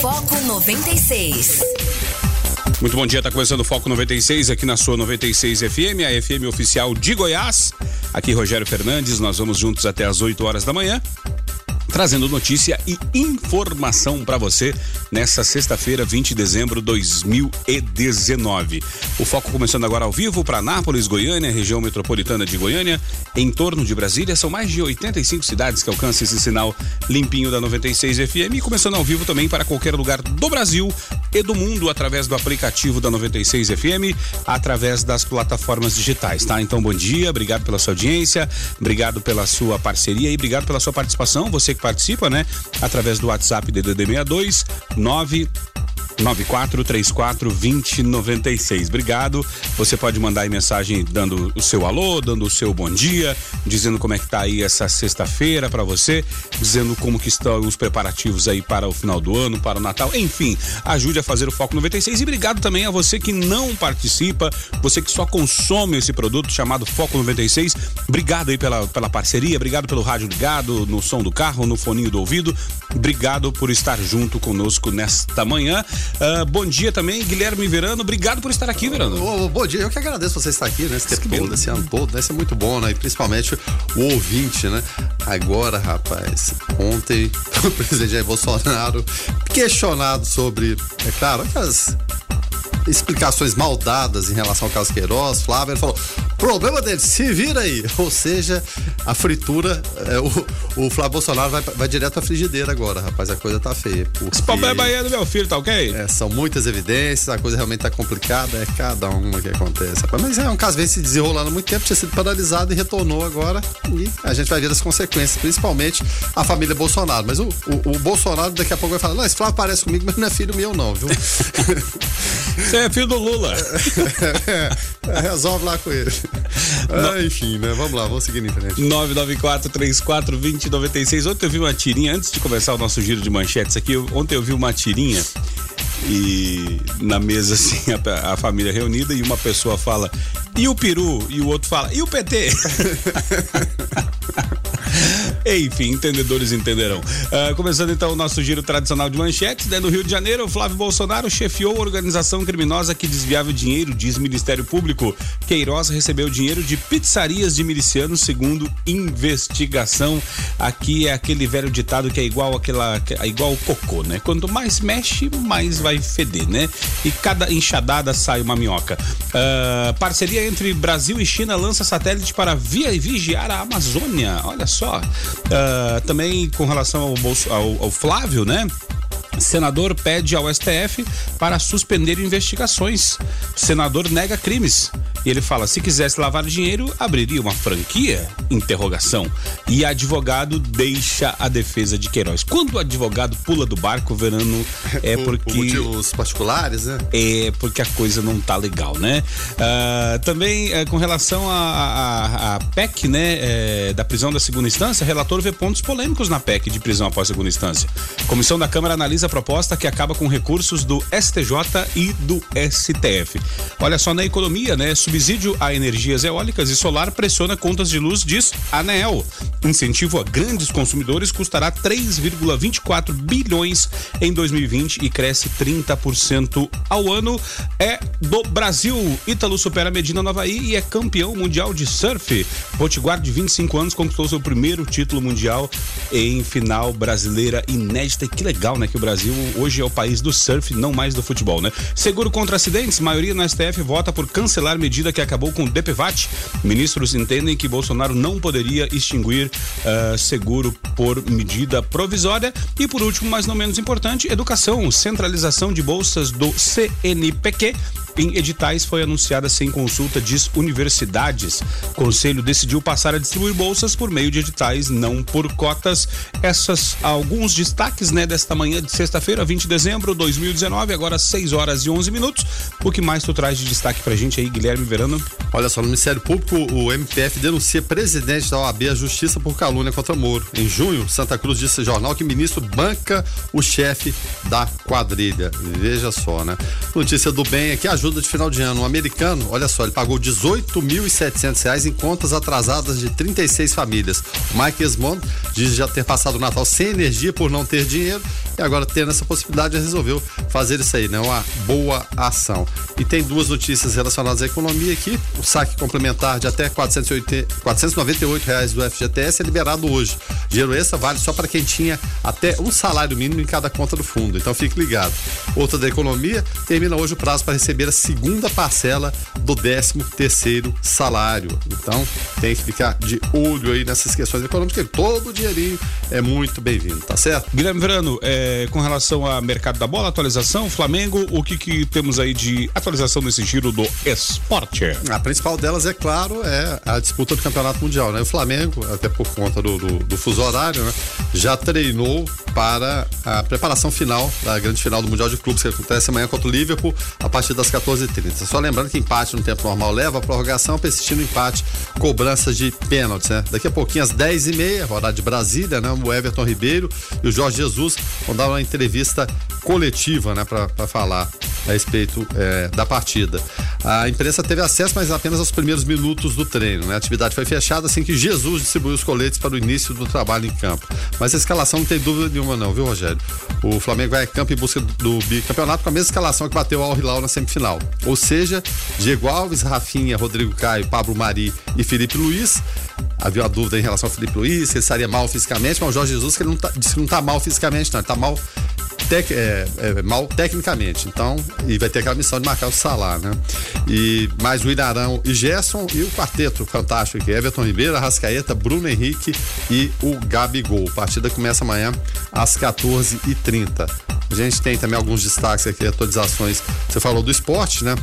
Foco 96. Muito bom dia, tá começando o Foco 96 aqui na sua 96 FM, a FM oficial de Goiás. Aqui Rogério Fernandes, nós vamos juntos até as 8 horas da manhã trazendo notícia e informação para você nessa sexta-feira, 20 de dezembro de 2019. O foco começando agora ao vivo para Nápoles, Goiânia, região metropolitana de Goiânia, em torno de Brasília. São mais de 85 cidades que alcançam esse sinal limpinho da 96 FM e começando ao vivo também para qualquer lugar do Brasil e do mundo através do aplicativo da 96 FM, através das plataformas digitais, tá? Então, bom dia, obrigado pela sua audiência, obrigado pela sua parceria e obrigado pela sua participação. Você que participa, né? Através do WhatsApp DDD 62 9 9434 2096. Obrigado. Você pode mandar aí mensagem dando o seu alô, dando o seu bom dia, dizendo como é que tá aí essa sexta-feira para você, dizendo como que estão os preparativos aí para o final do ano, para o Natal. Enfim, ajude a fazer o Foco 96 e obrigado também a você que não participa, você que só consome esse produto chamado Foco 96. Obrigado aí pela, pela parceria, obrigado pelo rádio ligado, no som do carro, no foninho do ouvido. Obrigado por estar junto conosco nesta manhã. Uh, bom dia também, Guilherme Verano. Obrigado por estar aqui, Verano. Oh, bom dia, eu que agradeço você estar aqui, né? Esse tempo todo, esse ano todo, né? Isso é muito bom, né? E principalmente o ouvinte, né? Agora, rapaz, ontem o presidente Jair Bolsonaro questionado sobre, é claro, aquelas explicações mal dadas em relação ao caso Queiroz, Flávio, ele falou: problema dele, se vira aí. Ou seja, a fritura, é, o, o Flávio Bolsonaro vai, vai direto à frigideira agora, rapaz, a coisa tá feia. Porque, Esse problema aí é do meu filho, tá ok? É, são muitas evidências, a coisa realmente tá complicada, é cada uma que acontece. Rapaz. Mas é um caso vem se desenrolando há muito tempo, tinha sido paralisado e retornou agora. E a gente vai ver as consequências, principalmente a família Bolsonaro. Mas o, o, o Bolsonaro daqui a pouco vai falar: não, esse Flávio parece comigo, mas não é filho meu, não, viu? Você é filho do Lula. É, resolve lá com ele. Ah, enfim, né? Vamos lá, vamos seguir na internet. 994-34-2096. Ontem eu vi uma tirinha, antes de começar o nosso giro de manchetes aqui, ontem eu vi uma tirinha e na mesa assim a, a, família reunida e uma pessoa fala e o peru e o outro fala e o PT Enfim, entendedores entenderão. Uh, começando então o nosso giro tradicional de manchetes, né? No Rio de Janeiro, o Flávio Bolsonaro chefiou a organização criminosa que desviava o dinheiro, diz Ministério Público. Queiroz recebeu dinheiro de pizzarias de milicianos, segundo investigação. Aqui é aquele velho ditado que é igual aquela, é igual o cocô, né? Quanto mais mexe, mais vai feder, né? E cada enxadada sai uma minhoca. Uh, parceria entre Brasil e China lança satélite para via vigiar a Amazônia. Olha só. Uh, também com relação ao, ao, ao Flávio, né? Senador pede ao STF para suspender investigações. Senador nega crimes. E ele fala: se quisesse lavar dinheiro, abriria uma franquia? Interrogação. E advogado deixa a defesa de Queiroz. Quando o advogado pula do barco, Verano, é porque. Por motivos particulares, né? É porque a coisa não tá legal, né? Uh, também uh, com relação à PEC, né? Uh, da prisão da segunda instância, relator vê pontos polêmicos na PEC de prisão após segunda instância. Comissão da Câmara analisa a proposta que acaba com recursos do STJ e do STF. Olha só na economia, né? Subsídio a energias eólicas e solar pressiona contas de luz, diz ANEEL. Incentivo a grandes consumidores custará 3,24 bilhões em 2020 e cresce 30% ao ano. É do Brasil. Ítalo supera Medina no Havaí e é campeão mundial de surf. Potiguar, de 25 anos, conquistou seu primeiro título mundial em final brasileira inédita. E que legal, né? Que o Brasil hoje é o país do surf, não mais do futebol, né? Seguro contra acidentes, maioria no STF vota por cancelar medida que acabou com o DPVAT. Ministros entendem que Bolsonaro não poderia extinguir uh, seguro por medida provisória. E por último, mas não menos importante, educação, centralização de bolsas do CNPq em editais foi anunciada sem consulta, diz universidades. O conselho decidiu passar a distribuir bolsas por meio de editais, não por cotas. Essas alguns destaques, né, desta manhã de sexta-feira, 20 de dezembro de 2019, agora 6 horas e 11 minutos. O que mais tu traz de destaque pra gente aí, Guilherme Verano? Olha só, no Ministério Público, o MPF denuncia presidente da OAB à justiça por calúnia contra Moro. Em junho, Santa Cruz disse jornal que ministro banca o chefe da quadrilha. Veja só, né? Notícia do bem é que a ajuda de final de ano. Um americano, olha só, ele pagou 18.700 reais em contas atrasadas de 36 famílias. Mike Esmond diz já ter passado o Natal sem energia por não ter dinheiro e agora tendo essa possibilidade resolveu fazer isso aí, né? Uma boa ação. E tem duas notícias relacionadas à economia aqui. O saque complementar de até 480, 498 reais do FGTS é liberado hoje. Dinheiro extra vale só para quem tinha até um salário mínimo em cada conta do fundo. Então fique ligado. Outra da economia, termina hoje o prazo para receber a segunda parcela do 13 terceiro salário. Então tem que ficar de olho aí nessas questões econômicas, todo o dinheirinho é muito bem-vindo, tá certo? Guilherme Verano, é, com relação ao mercado da bola, atualização, Flamengo, o que, que temos aí de atualização nesse giro do esporte? A principal delas, é claro, é a disputa do campeonato mundial, né? O Flamengo, até por conta do, do, do fuso horário, né? Já treinou para a preparação final da grande final do Mundial de Clubes, que acontece amanhã contra o Liverpool, a partir das 14h30. Só lembrando que empate no tempo normal leva a prorrogação, persistindo empate, cobranças de pênaltis, né? Daqui a pouquinho, às 10h30, horário de Brasília, né? O Everton Ribeiro e o Jorge Jesus vão dar uma entrevista coletiva, né? Para falar a respeito é, da partida. A imprensa teve acesso, mas apenas aos primeiros minutos do treino. Né? A atividade foi fechada assim que Jesus distribuiu os coletes para o início do trabalho em campo. Mas a escalação não tem dúvida nenhuma, não, viu, Rogério? O Flamengo vai a campo em busca do bicampeonato com a mesma escalação que bateu ao Hilal na semifinal. Ou seja, Diego Alves, Rafinha, Rodrigo Caio, Pablo Mari e Felipe Luiz. Havia uma dúvida em relação ao Felipe Luiz, que ele estaria mal fisicamente, mas o Jorge Jesus que ele não tá, disse que não está mal fisicamente, não. Ele está mal tec, é, é, mal tecnicamente. Então, e vai ter aquela missão de marcar o Salah, né? E mais o Irarão e Gerson e o quarteto fantástico aqui: Everton Ribeiro, Arrascaeta, Bruno Henrique e o Gabigol. A partida começa amanhã às 14h30. A gente tem também alguns destaques aqui, atualizações. Você falou do esporte, né?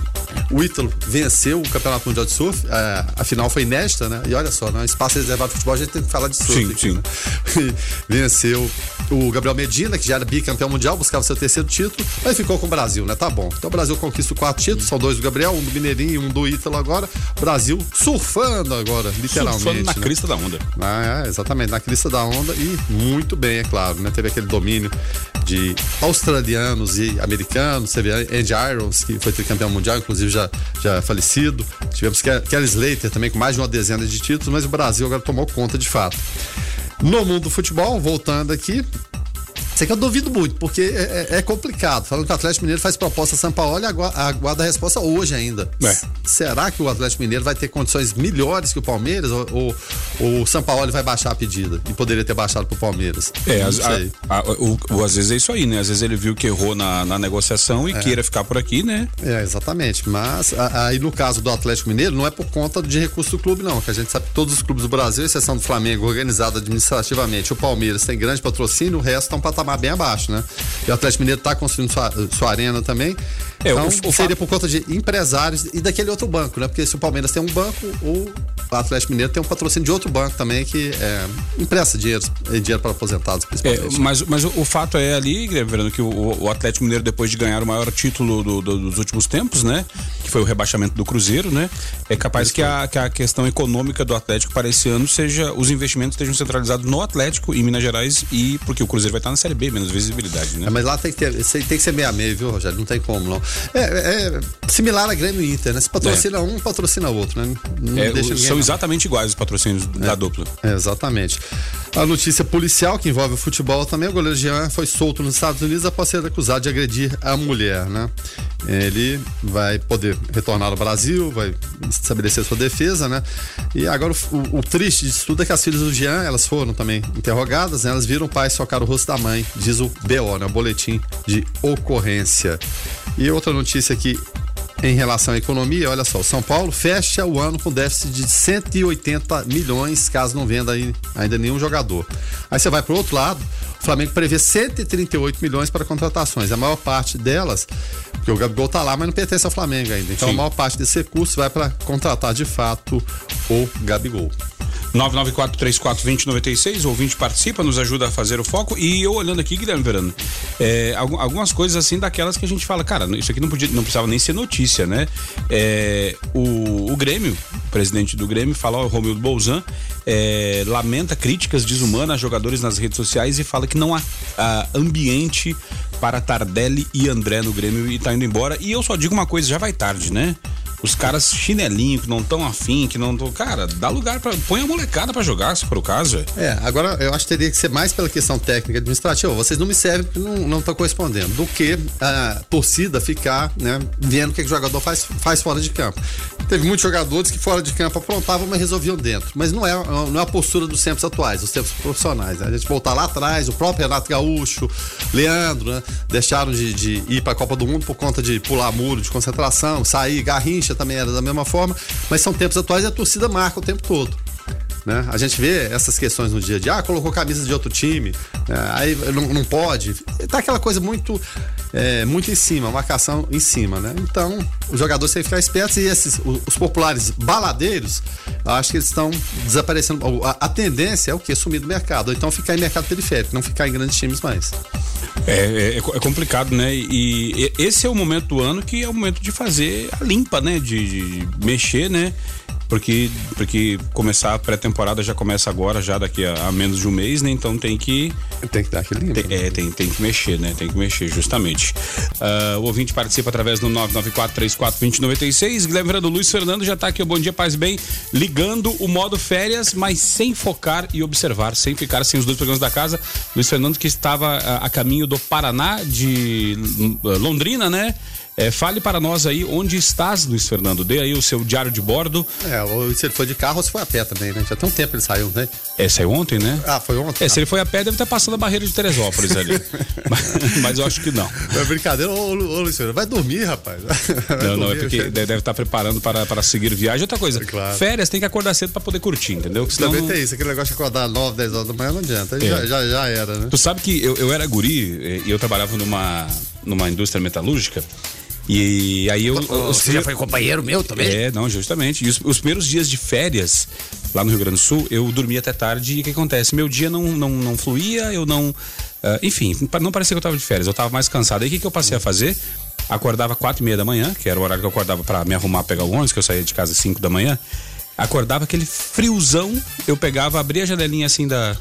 O Ítalo venceu o Campeonato Mundial de Surf. É, a final foi inédita, né? E olha só, né? Espaço reservado de futebol, a gente tem que falar de surf. Sim, aqui, sim. Né? venceu o Gabriel Medina, que já era bicampeão mundial, buscava seu terceiro título, mas ficou com o Brasil, né? Tá bom. Então o Brasil conquista o quarto título, são dois do Gabriel, um do Mineirinho e um do Ítalo agora. Brasil surfando agora, literalmente. Surfando na né? crista da onda. Ah, é, exatamente, na crista da onda e muito bem, é claro, né? Teve aquele domínio de australianos e americanos, teve Andy Irons, que foi tricampeão mundial, inclusive já, já falecido. Tivemos Kelly Slater também com mais de uma dezena de títulos, mas o Brasil agora tomou conta de fato. No mundo do futebol, voltando aqui, Sei que eu duvido muito, porque é, é, é, complicado. Falando que o Atlético Mineiro faz proposta a São Paulo e aguarda a resposta hoje ainda. É. Será que o Atlético Mineiro vai ter condições melhores que o Palmeiras? Ou, ou o São Paulo vai baixar a pedida? E poderia ter baixado pro Palmeiras? É, as, a, a, o, o, às vezes é isso aí, né? Às vezes ele viu que errou na, na negociação e é. queira ficar por aqui, né? É, exatamente. Mas aí no caso do Atlético Mineiro, não é por conta de recurso do clube, não. Que a gente sabe que todos os clubes do Brasil, exceção do Flamengo, organizado administrativamente, o Palmeiras tem grande patrocínio, o resto estão patamar patamar bem abaixo, né? E o Atlético Mineiro está construindo sua, sua arena também. É, então, o, o seria por conta de empresários e daquele outro banco, né? Porque se o Palmeiras tem um banco, o Atlético Mineiro tem um patrocínio de outro banco também que é, empresta dinheiro, dinheiro para aposentados, principalmente. É, mas, mas o, o, fato é ali, Guilherme, que o, o, Atlético Mineiro, depois de ganhar o maior título do, do, dos últimos tempos, né? Foi o rebaixamento do Cruzeiro, né? É capaz que a, que a questão econômica do Atlético para esse ano seja os investimentos estejam centralizados no Atlético em Minas Gerais e porque o Cruzeiro vai estar na Série B, menos visibilidade, né? É, mas lá tem que ter, tem que ser meia meia, viu, Rogério? Não tem como, não. É, é similar a Grêmio e Inter, né? Se patrocina é. um, patrocina o outro, né? É, são exatamente iguais os patrocínios da dupla. exatamente. A notícia policial que envolve o futebol também, o goleiro Jean foi solto nos Estados Unidos após ser acusado de agredir a mulher, né? Ele vai poder retornar ao Brasil, vai estabelecer sua defesa, né? E agora o, o, triste disso tudo é que as filhas do Jean, elas foram também interrogadas, né? Elas viram o pai socar o rosto da mãe, diz o BO, né? O boletim de ocorrência. E outra notícia aqui em relação à economia, olha só, o São Paulo fecha o ano com déficit de 180 milhões, caso não venda ainda nenhum jogador. Aí você vai para o outro lado, o Flamengo prevê 138 milhões para contratações. A maior parte delas, porque o Gabigol tá lá, mas não pertence ao Flamengo ainda. Então Sim. a maior parte desse recurso vai para contratar de fato o Gabigol. 994-34-2096, o ouvinte participa, nos ajuda a fazer o foco. E eu olhando aqui, Guilherme Verano, é, algumas coisas assim daquelas que a gente fala, cara, isso aqui não, podia, não precisava nem ser notícia, né? É, o, o Grêmio, o presidente do Grêmio, fala, o Romildo Bolzan, é, lamenta críticas desumanas a jogadores nas redes sociais e fala que não há, há ambiente para Tardelli e André no Grêmio e tá indo embora. E eu só digo uma coisa, já vai tarde, né? Os caras chinelinho, que não estão afim, que não estão. Cara, dá lugar para Põe a molecada para jogar, se for o caso. É, agora eu acho que teria que ser mais pela questão técnica administrativa. Vocês não me servem porque não estão correspondendo. Do que a torcida ficar, né, vendo o que, que o jogador faz, faz fora de campo. Teve muitos jogadores que fora de campo aprontavam, mas resolviam dentro. Mas não é, não é a postura dos tempos atuais, dos tempos profissionais. Né? A gente voltar lá atrás, o próprio Renato Gaúcho, Leandro, né? Deixaram de, de ir para a Copa do Mundo por conta de pular muro, de concentração, sair, Garrincha também era da mesma forma, mas são tempos atuais e a torcida marca o tempo todo. Né? A gente vê essas questões no dia a dia, ah, colocou camisa de outro time, né? aí não, não, pode. Tá aquela coisa muito é, muito em cima, marcação em cima, né? Então, os jogadores têm que ficar espertos e esses, os populares baladeiros, acho que eles estão desaparecendo. A, a, tendência é o que? Sumir do mercado, ou então ficar em mercado periférico, não ficar em grandes times mais. É, é, é, complicado, né? E, e, esse é o momento do ano que é o momento de fazer a limpa, né? De, de mexer, né? Porque porque começar a pré-temporada já começa agora, já daqui a, a, menos de um mês, né? Então tem que tem que dar aquele tem, é, tem, tem que mexer, né? Tem que mexer justamente. Uh, o ouvinte participa através do 994342096. Guilherme Fernando Luiz Fernando já tá aqui, bom dia, paz bem, ligando o modo férias, mas sem focar e observar, sem ficar sem os dois programas da casa. Luiz Fernando que estava a, a caminho do Paraná de Londrina, né? É, fale para nós aí onde estás, Luiz Fernando. Dê aí o seu diário de bordo. É, ou se ele foi de carro ou se foi a pé também, né? Já tem um tempo ele saiu, né? É, saiu ontem, né? Ah, foi ontem. É, se ele foi a pé, deve estar passando a barreira de Teresópolis ali. mas, mas, eu acho que não. É brincadeira, ô, ô Luiz Fernando, vai dormir, rapaz. Vai não, não, é porque deve estar preparando para, para seguir viagem. Outra coisa, é claro. férias tem que acordar cedo para poder curtir, entendeu? Senão também tem isso, aquele negócio de acordar 9, 10 horas da manhã não adianta. É. Já, já, já era, né? Tu sabe que eu, eu era guri e eu trabalhava numa, numa indústria metalúrgica. E aí eu. Você já foi companheiro meu também? É, não, justamente. E os, os, primeiros dias de férias lá no Rio Grande do Sul, eu dormia até tarde e o que acontece? Meu dia não, não, não fluía, eu não. Uh, enfim, não parecia que eu tava de férias, eu tava mais cansado. Aí o que, que eu passei a fazer? Acordava quatro e meia da manhã, que era o horário que eu acordava para me arrumar, pegar o ônibus, que eu saía de casa às cinco da manhã. Acordava aquele friozão, eu pegava, abria a janelinha assim da,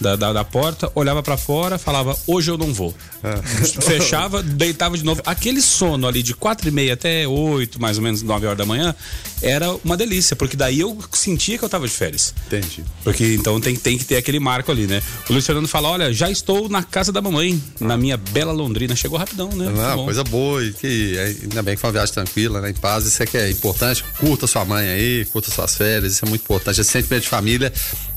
da, da, da porta, olhava para fora, falava, hoje eu não vou. É. Fechava, deitava de novo. Aquele sono ali de quatro e meia até oito, mais ou menos, nove horas da manhã, era uma delícia, porque daí eu sentia que eu tava de férias. Entendi. Porque então tem, tem que ter aquele marco ali, né? O Luiz Fernando fala: olha, já estou na casa da mamãe, na minha bela Londrina. Chegou rapidão, né? Não, coisa boa. E que, ainda bem que foi uma viagem tranquila, né? Em paz. Isso é que é importante. Curta sua mãe aí, curta suas férias. Isso é muito importante. Esse sentimento de família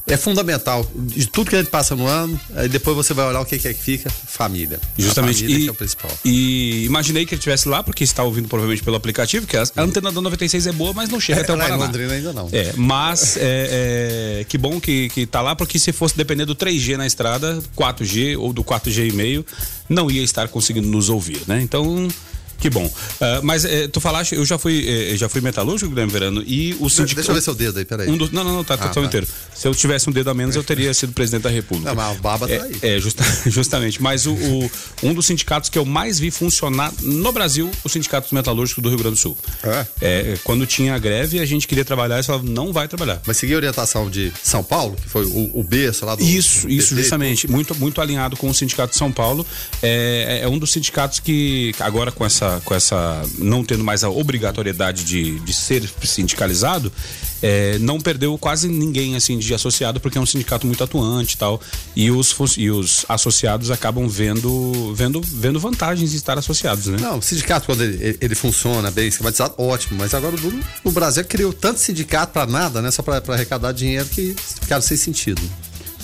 é fundamental. De tudo que a gente passa no ano, depois você vai olhar o que, é que fica, família. Justamente. Família e, é o principal. E imaginei que ele estivesse lá, porque está ouvindo provavelmente pelo aplicativo, que a, a antena da 96 é boa, mas não chega é, até o Paraná. Londrina ainda não. É, mas é, é, que bom que, que tá lá, porque se fosse depender do 3G na estrada, 4G ou do 4G e meio, não ia estar conseguindo nos ouvir, né? Então que bom. Uh, mas uh, tu falaste, eu já fui, uh, já fui metalúrgico, Guilherme Verano, e o sindicato. Deixa eu ver seu dedo aí, peraí. Um do, não, não, não, tá, tá ah, tá, inteiro. Se eu tivesse um dedo a menos, eu teria sido presidente da República. Não, mas a baba tá é, aí. É, justa, justamente. Mas o, o, um dos sindicatos que eu mais vi funcionar no Brasil, o Sindicato Metalúrgico do Rio Grande do Sul. É? é quando tinha greve, a gente queria trabalhar e falava, não vai trabalhar. Mas seguir a orientação de São Paulo, que foi o, o berço lá do. Isso, do isso, PT, justamente. Muito, muito alinhado com o Sindicato de São Paulo. É, é um dos sindicatos que, agora com essa, com essa não tendo mais a obrigatoriedade de, de ser sindicalizado, é, não perdeu quase ninguém assim de associado porque é um sindicato muito atuante e tal. E os e os associados acabam vendo vendo vendo vantagens de estar associados né? Não o sindicato quando ele, ele funciona bem esquematizado ótimo. Mas agora o, o Brasil criou tanto sindicato para nada né? Só para arrecadar dinheiro que ficaram sem sentido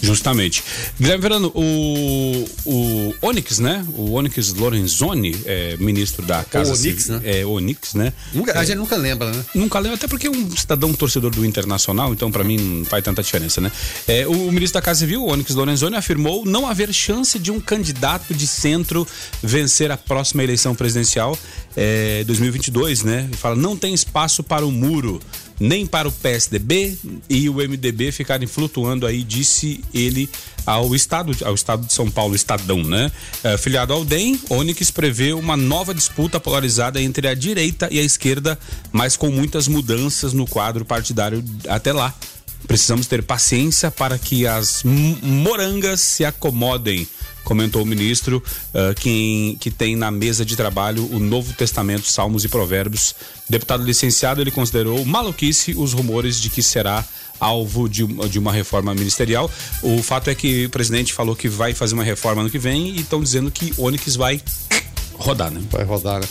Justamente. Guilherme Verano, o, o Onyx, né? O Onyx Lorenzoni, é, ministro da Casa o Onyx, Civil, né? É, Onyx, né? Nunca, é, a gente nunca lembra, né? Nunca lembra, até porque é um cidadão torcedor do Internacional, então para mim não faz tanta diferença, né? É, o, ministro da Casa Civil, Onyx Lorenzoni, afirmou não haver chance de um candidato de centro vencer a próxima eleição presidencial é, 2022, né? Ele fala, não tem espaço para o muro nem para o PSDB e o MDB ficarem flutuando aí, disse ele ao estado, ao estado de São Paulo, Estadão, né? É, filiado ao DEM, Onyx prevê uma nova disputa polarizada entre a direita e a esquerda, mas com muitas mudanças no quadro partidário até lá. Precisamos ter paciência para que as morangas se acomodem comentou o ministro, uh, que, que tem na mesa de trabalho o Novo Testamento, Salmos e Provérbios. Deputado licenciado, ele considerou maluquice os rumores de que será alvo de, de uma reforma ministerial. O fato é que o presidente falou que vai fazer uma reforma ano que vem e estão dizendo que Onyx vai rodar, né? Vai rodar, né?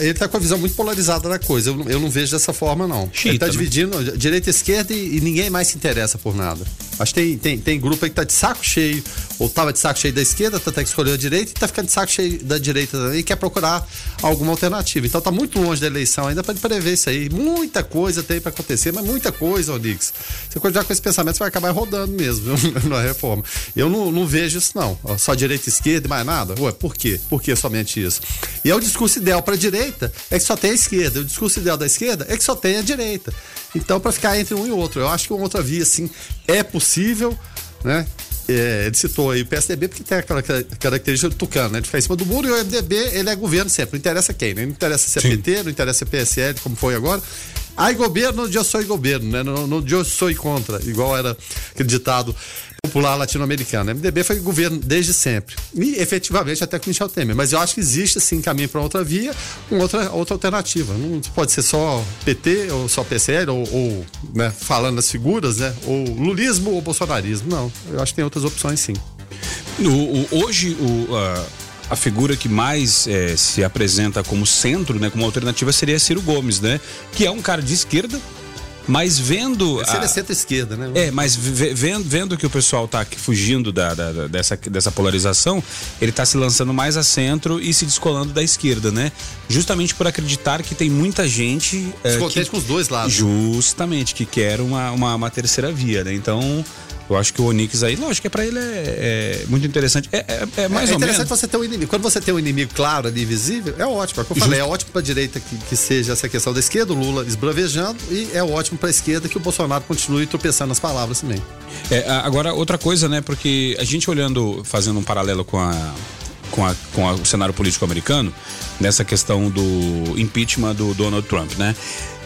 Ele tá com a visão muito polarizada da coisa. Eu, eu não vejo dessa forma, não. Chita, ele tá né? dividindo direita e esquerda e, e, ninguém mais se interessa por nada. Acho que tem, tem, tem grupo aí que tá de saco cheio, ou tava de saco cheio da esquerda, tá até que escolheu a direita, e tá ficando de saco cheio da direita também e quer procurar alguma alternativa. Então tá muito longe da eleição ainda para prever isso aí. Muita coisa tem para acontecer, mas muita coisa, Onix. Você continuar com esse pensamento, você vai acabar rodando mesmo na reforma. Eu não, não vejo isso, não. Só direita e esquerda e mais nada. Ué, por quê? Por que somente isso? E é o discurso ideal para a direita é que só tem a esquerda. O discurso ideal da esquerda é que só tem a direita. Então, para ficar entre um e outro, eu acho que uma outra via, assim, é possível, né? É, ele citou aí o PSDB porque tem aquela característica do Tucano, né? De ficar em cima do muro e o MDB, ele é governo sempre. Não interessa quem, né? Não interessa se é Sim. PT, não interessa se é PSL, como foi agora. Ai governo, eu sou governo, né? Não, não eu sou contra, igual era aquele ditado popular latino-americano. MDB foi governo desde sempre. E efetivamente até com Michel Temer. Mas eu acho que existe sim caminho para outra via, com outra, outra alternativa. Não pode ser só PT ou só PCL, ou, ou né, falando das figuras, né? Ou lulismo ou bolsonarismo. Não. Eu acho que tem outras opções sim. O, o, hoje o. Uh a figura que mais é, se apresenta como centro, né, como alternativa seria Ciro Gomes, né, que é um cara de esquerda, mas vendo. Esse a... é centro-esquerda, né? É, mas vendo, vendo que o pessoal tá fugindo da, da, dessa, dessa polarização, ele tá se lançando mais a centro e se descolando da esquerda, né? Justamente por acreditar que tem muita gente. Descontente é, com os dois lados. Justamente, que quer uma, uma, uma terceira via, né? Então. Eu acho que o Onix aí, lógico, é para ele é, é, muito interessante. É, é, é mais é, ou menos. É interessante você ter um inimigo. Quando você tem um inimigo claro ali, visível, é ótimo. É o que eu falei, é ótimo para a direita que, que, seja essa questão da esquerda, o Lula esbravejando, e é ótimo para a esquerda que o Bolsonaro continue tropeçando nas palavras também. É, agora, outra coisa, né? Porque a gente olhando, fazendo um paralelo com a com, a, com a, o cenário político americano nessa questão do impeachment do Donald Trump, né?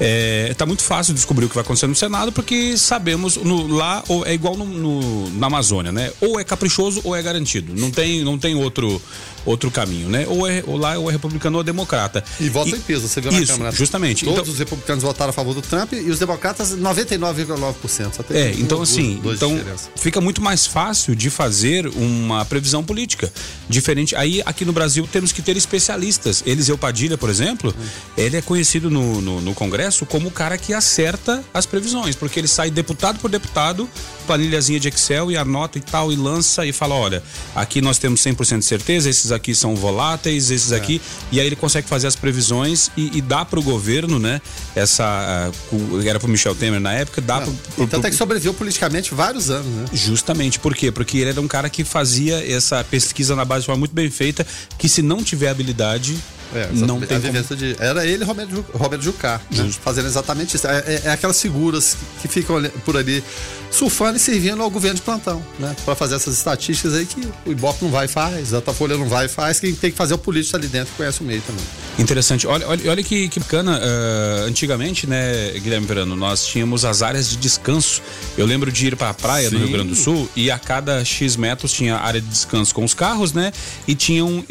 É, tá muito fácil descobrir o que vai acontecer no Senado porque sabemos no, lá é igual no, no, na Amazônia, né? Ou é caprichoso ou é garantido. Não tem, não tem outro outro caminho, né? Ou, é, ou lá ou é republicano ou é democrata. E vota em peso, você viu na isso, Câmara. Justamente. Todos então, os republicanos votaram a favor do Trump e os democratas 99,9%. É, então duas, assim, duas então fica muito mais fácil de fazer uma previsão política. Diferente. Aí aqui no Brasil temos que ter especialistas. Eliseu Padilha, por exemplo, hum. ele é conhecido no, no, no Congresso como o cara que acerta as previsões, porque ele sai deputado por deputado, planilhazinha de Excel e anota e tal, e lança e fala: olha, aqui nós temos 100% de certeza, esses aqui são voláteis, esses é. aqui. E aí ele consegue fazer as previsões e, e dá para o governo, né? Essa. Uh, era para Michel Temer na época, dá para. Então até que sobreviveu politicamente vários anos, né? Justamente. Por quê? Porque ele era um cara que fazia essa pesquisa na base de forma muito bem feita, que se não tiver habilidade, é, não tem como... de, Era ele e Roberto, Roberto Jucá, né? fazendo exatamente isso. É, é, é aquelas figuras que, ficam por ali surfando e servindo ao governo de plantão, né? Para fazer essas estatísticas aí que o Ibope não vai e faz, a Datafolha não vai e faz, quem tem que fazer é o político ali dentro conhece o meio também. Interessante. Olha, olha, olha que, que bacana. Uh, antigamente, né, Guilherme Verano, nós tínhamos as áreas de descanso. Eu lembro de ir para a praia Sim. no Rio Grande do Sul e a cada X metros tinha área de descanso com os carros, né? E tinham uh,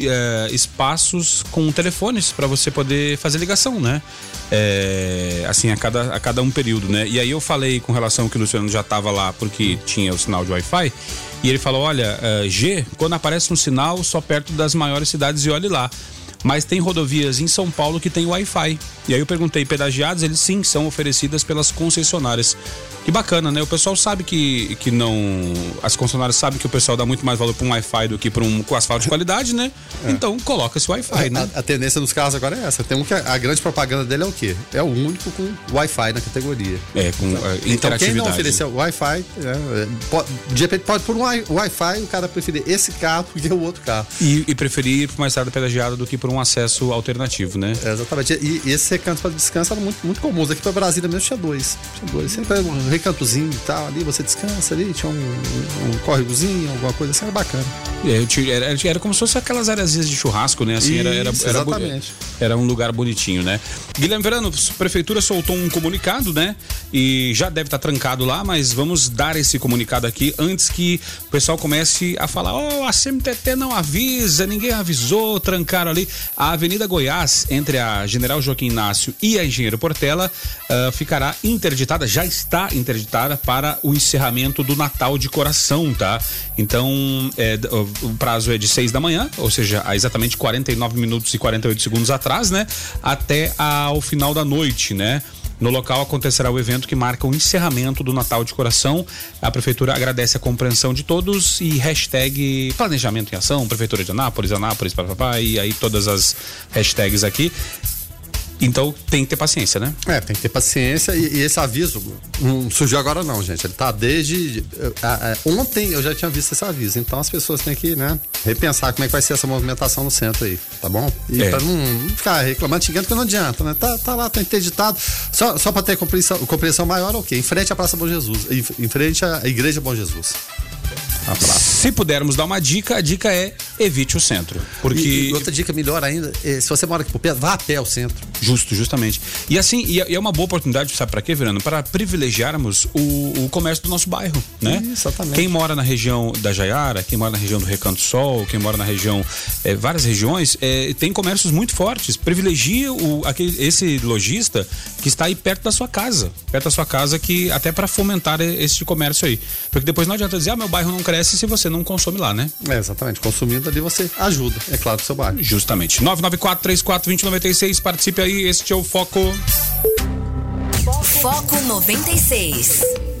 espaços com telefones para você poder fazer ligação, né? É, assim, a cada, a cada um período, né? E aí eu falei com relação que o Luciano já estava lá porque tinha o sinal de Wi-Fi. E ele falou: olha, uh, G, quando aparece um sinal, só perto das maiores cidades e olhe lá. Mas tem rodovias em São Paulo que tem Wi-Fi. E aí eu perguntei, pedagiados? Eles sim são oferecidas pelas concessionárias. Que bacana, né? O pessoal sabe que, que não. As concessionárias sabem que o pessoal dá muito mais valor para um Wi-Fi do que para um asfalto de qualidade, né? É. Então coloca esse Wi-Fi, né? A, a, tendência dos carros agora é essa. Tem um que a, a, grande propaganda dele é o quê? É o único com Wi-Fi na categoria. É, com então, uh, então quem não oferecer Wi-Fi, é, é, pode, de repente pode por um Wi-Fi o cara preferir esse carro do que o outro carro. E, e preferir ir mais tarde pedagiado do que por um um acesso alternativo, né? É, exatamente. E, e esses recantos para descanso eram muito, muito comuns. Aqui para Brasília mesmo tinha dois. Tinha dois. Sempre um recantozinho e tal, ali você descansa ali, tinha um, um, um córregozinho, alguma coisa assim, era bacana. É, era, era, como se fosse aquelas areazinhas de churrasco, né? Assim, Isso, era, era, era, exatamente. era um lugar bonitinho, né? Guilherme Verano, a prefeitura soltou um comunicado, né? E já deve estar trancado lá, mas vamos dar esse comunicado aqui antes que o pessoal comece a falar: oh, a CMTT não avisa, ninguém avisou, trancaram ali. A Avenida Goiás, entre a General Joaquim Inácio e a Engenheiro Portela, uh, ficará interditada, já está interditada para o encerramento do Natal de Coração, tá? Então, é, o prazo é de 6 da manhã, ou seja, há exatamente 49 minutos e 48 segundos atrás, né? Até ao final da noite, né? No local acontecerá o evento que marca o encerramento do Natal de Coração. A Prefeitura agradece a compreensão de todos e hashtag planejamento em ação, Prefeitura de Anápolis, Anápolis, papapá, e aí todas as hashtags aqui. Então tem que ter paciência, né? É, tem que ter paciência e, e esse aviso não surgiu agora não, gente. Ele tá desde ontem eu já tinha visto esse aviso. Então as pessoas têm que, né, repensar como é que vai ser essa movimentação no centro aí, tá bom? E é. pra não ficar reclamando, xingando, porque não adianta, né? Tá, tá lá, tá interditado. Só, só pra ter compreensão, compreensão maior, ok. Em frente à Praça Bom Jesus, em, em frente à Igreja Bom Jesus. Se pudermos dar uma dica, a dica é evite o centro. Porque. E, e outra dica melhor ainda, é, se você mora aqui por perto, vá a pé ao centro. Justo, justamente. E assim, e é, é uma boa oportunidade, sabe para quê, Verano? Para privilegiarmos o, o, comércio do nosso bairro, né? Exatamente. Quem mora na região da Jaiara, quem mora na região do Recanto Sol, quem mora na região, é, várias regiões, é, tem comércios muito fortes. Privilegia o, aquele, esse lojista que está aí perto da sua casa. Perto da sua casa, que até para fomentar esse comércio aí. Porque depois não adianta dizer, ah, meu bairro não cresce se você não consome lá, né? É, exatamente. Consumindo ali você ajuda, é claro, o seu bairro. Justamente. 994 34 2096 participe aí este é o Foco. Foco 96.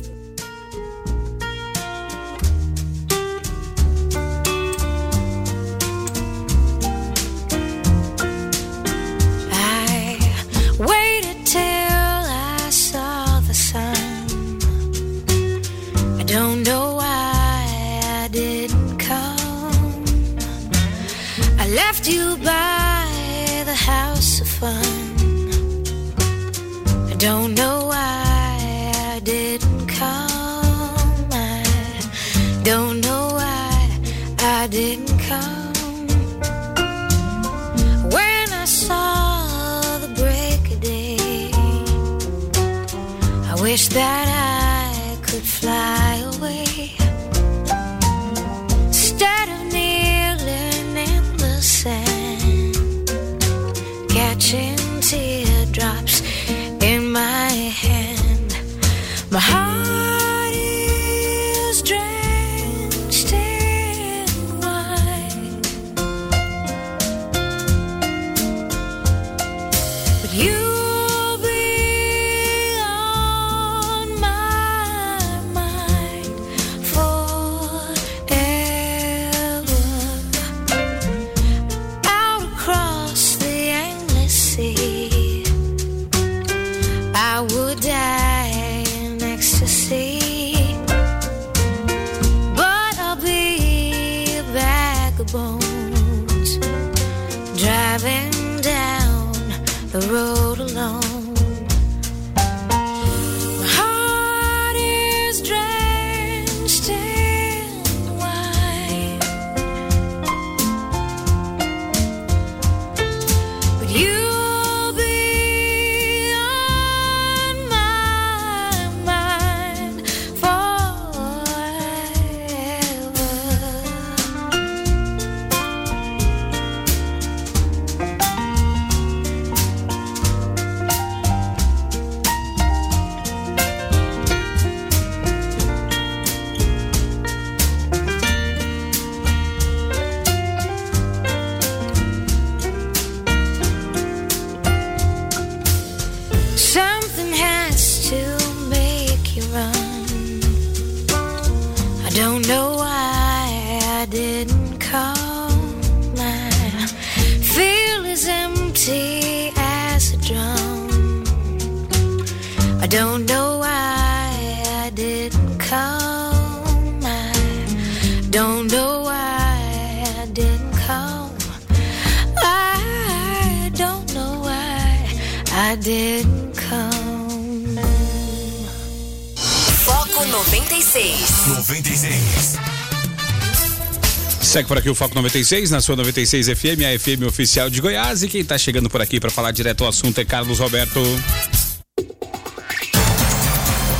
Segue por aqui o Foco 96, na sua 96 FM, a FM oficial de Goiás. E quem tá chegando por aqui para falar direto ao assunto é Carlos Roberto.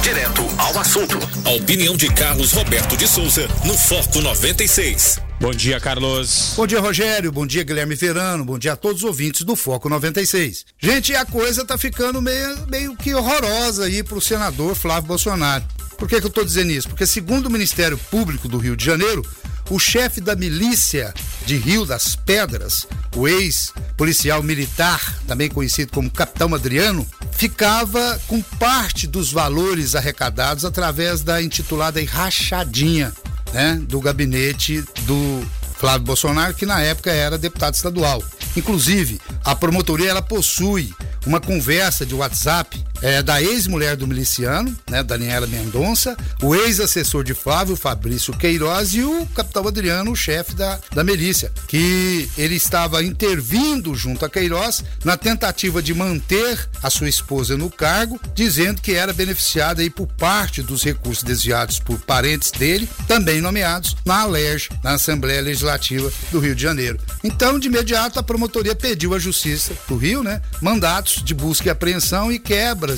Direto ao assunto. A opinião de Carlos Roberto de Souza no Foco 96. Bom dia, Carlos. Bom dia, Rogério. Bom dia, Guilherme Verano. Bom dia a todos os ouvintes do Foco 96. Gente, a coisa tá ficando meio, meio que horrorosa aí pro senador Flávio Bolsonaro. Por que, que eu tô dizendo isso? Porque, segundo o Ministério Público do Rio de Janeiro, o chefe da milícia de Rio das Pedras, o ex-policial militar, também conhecido como Capitão Adriano, ficava com parte dos valores arrecadados através da intitulada rachadinha né, do gabinete do Flávio Bolsonaro, que na época era deputado estadual. Inclusive, a promotoria ela possui uma conversa de WhatsApp é, da ex-mulher do miliciano, né, Daniela Mendonça, o ex-assessor de Flávio, Fabrício Queiroz, e o capitão Adriano, o chefe da, da milícia, que ele estava intervindo junto a Queiroz na tentativa de manter a sua esposa no cargo, dizendo que era beneficiada aí por parte dos recursos desviados por parentes dele, também nomeados na ALERJ, na Assembleia Legislativa do Rio de Janeiro. Então, de imediato, a promotoria pediu à Justiça do Rio, né, mandatos de busca e apreensão e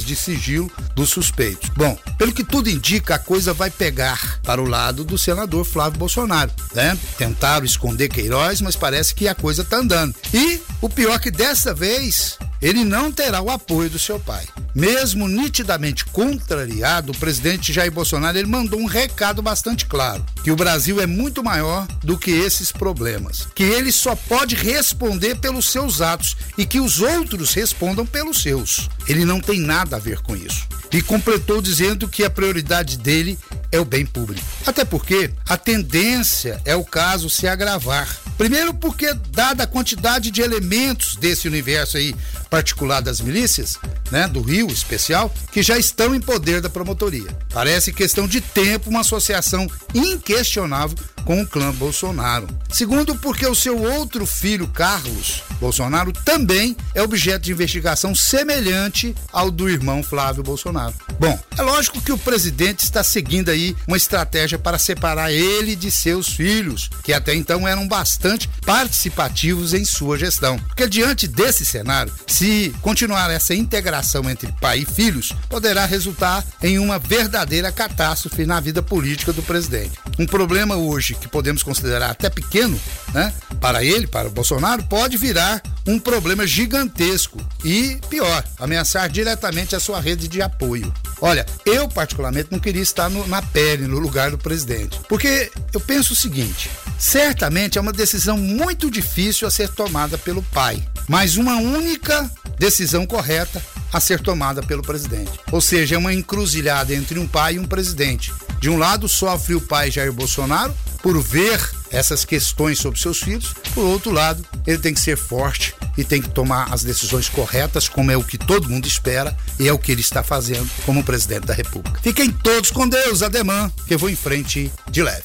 de sigilo dos suspeitos. Bom, pelo que tudo indica, a coisa vai pegar para o lado do senador Flávio Bolsonaro, né? Tentaram esconder Queiroz, mas parece que a coisa tá andando. E o pior é que dessa vez ele não terá o apoio do seu pai. Mesmo nitidamente contrariado, o presidente Jair Bolsonaro ele mandou um recado bastante claro: que o Brasil é muito maior do que esses problemas, que ele só pode responder pelos seus atos e que os outros respondam pelos seus. Ele não tem nada a ver com isso. E completou dizendo que a prioridade dele é o bem público. Até porque a tendência é o caso se agravar. Primeiro porque dada a quantidade de elementos desse universo aí particular das milícias, né, do Rio especial, que já estão em poder da promotoria. Parece questão de tempo uma associação inquestionável com o clã Bolsonaro. Segundo, porque o seu outro filho, Carlos Bolsonaro, também é objeto de investigação semelhante ao do irmão Flávio Bolsonaro. Bom, é lógico que o presidente está seguindo aí uma estratégia para separar ele de seus filhos, que até então eram bastante participativos em sua gestão. Porque diante desse cenário, se continuar essa integração entre pai e filhos, poderá resultar em uma verdadeira catástrofe na vida política do presidente. Um problema hoje que podemos considerar até pequeno, né, para ele, para o Bolsonaro, pode virar um problema gigantesco e pior, ameaçar diretamente a sua rede de apoio. Olha, eu particularmente não queria estar no, na pele, no lugar do presidente, porque eu penso o seguinte: certamente é uma decisão muito difícil a ser tomada pelo pai, mas uma única decisão correta a ser tomada pelo presidente. Ou seja, é uma encruzilhada entre um pai e um presidente. De um lado, sofre o pai Jair Bolsonaro por ver essas questões sobre seus filhos, por outro lado, ele tem que ser forte e tem que tomar as decisões corretas, como é o que todo mundo espera e é o que ele está fazendo como presidente da República. Fiquem todos com Deus, ademã, que eu vou em frente de leve.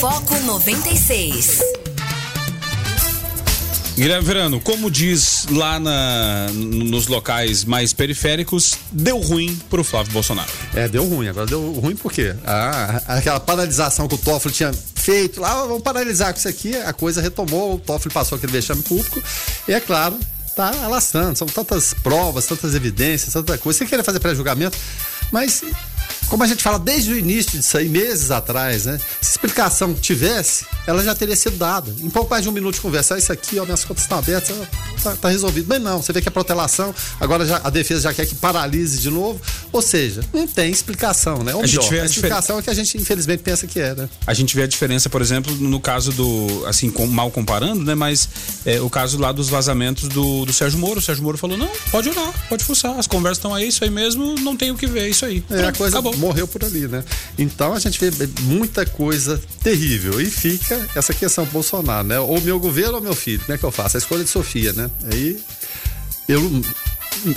Foco 96. Guilherme Verano, como diz lá na, nos locais mais periféricos, deu ruim pro Flávio Bolsonaro. É, deu ruim. Agora deu ruim por quê? Ah, aquela paralisação que o Toffoli tinha feito lá, vamos paralisar com isso aqui, a coisa retomou, o Toffoli passou aquele vexame público, e é claro, tá alastrando, são tantas provas, tantas evidências, tanta coisa. Você queria fazer pré-julgamento, mas como a gente fala desde o início disso aí, meses atrás, né? Se explicação tivesse, ela já teria sido dada. Em pouco mais de um minuto de conversa, ah, isso aqui, ó, minhas contas estão abertas, tá, tá resolvido. Bem, não, você vê que a protelação, agora já, a defesa já quer que paralise de novo. Ou seja, não tem explicação, né? Ou A gente vê a a explicação é que a gente infelizmente pensa que é, né? A gente vê a diferença, por exemplo, no caso do, assim, com- mal comparando, né? Mas é, o caso lá dos vazamentos do, do Sérgio Moro. O Sérgio Moro falou: não, pode olhar, pode fuçar, as conversas estão aí, isso aí mesmo, não tem o que ver, isso aí. É, a Pronto, coisa acabou. Morreu por ali, né? Então a gente vê muita coisa terrível. E fica essa questão Bolsonaro, né? Ou meu governo ou meu filho. Como é que eu faço? A escolha de Sofia, né? Aí eu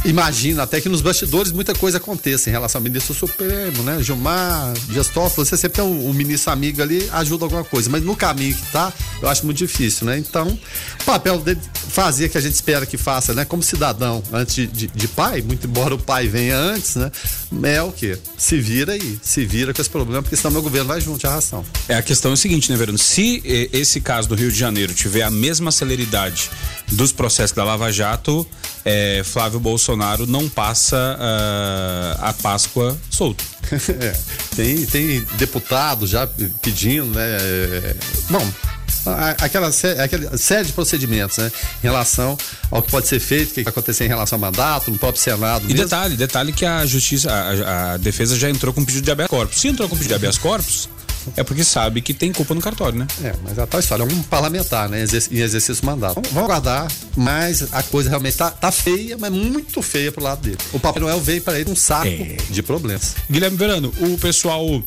imagino até que nos bastidores muita coisa aconteça em relação ao ministro Supremo, né? Gilmar, Dias você sempre tem um, um, ministro amigo ali, ajuda alguma coisa, mas no caminho que tá, eu acho muito difícil, né? Então, o papel dele fazer que a gente espera que faça, né? Como cidadão, antes de, de, de pai, muito embora o pai venha antes, né? É o quê? Se vira aí, se vira com esse problema, porque senão meu governo vai junto de arrastão. É, a questão é o seguinte, né, Verano? Se eh, esse caso do Rio de Janeiro tiver a mesma celeridade dos processos da Lava Jato, eh, Flávio Bolsonaro não passa uh, a Páscoa solto. é, tem, tem deputado já pedindo, né? É, bom, aquela, aquela série de procedimentos, né? Em relação ao que pode ser feito, o que vai acontecer em relação ao mandato, no próprio Senado. E mesmo. detalhe, detalhe que a justiça, a, a, defesa já entrou com pedido de habeas corpus. Se entrou com pedido de habeas corpus, é porque sabe que tem culpa no cartório, né? É, mas a tal história é um parlamentar, né? Em exercício do mandato. Vamos aguardar, mas a coisa realmente tá, tá feia, mas muito feia pro lado dele. O Papai Noel veio para ele um saco é. de problemas. Guilherme Verano, o pessoal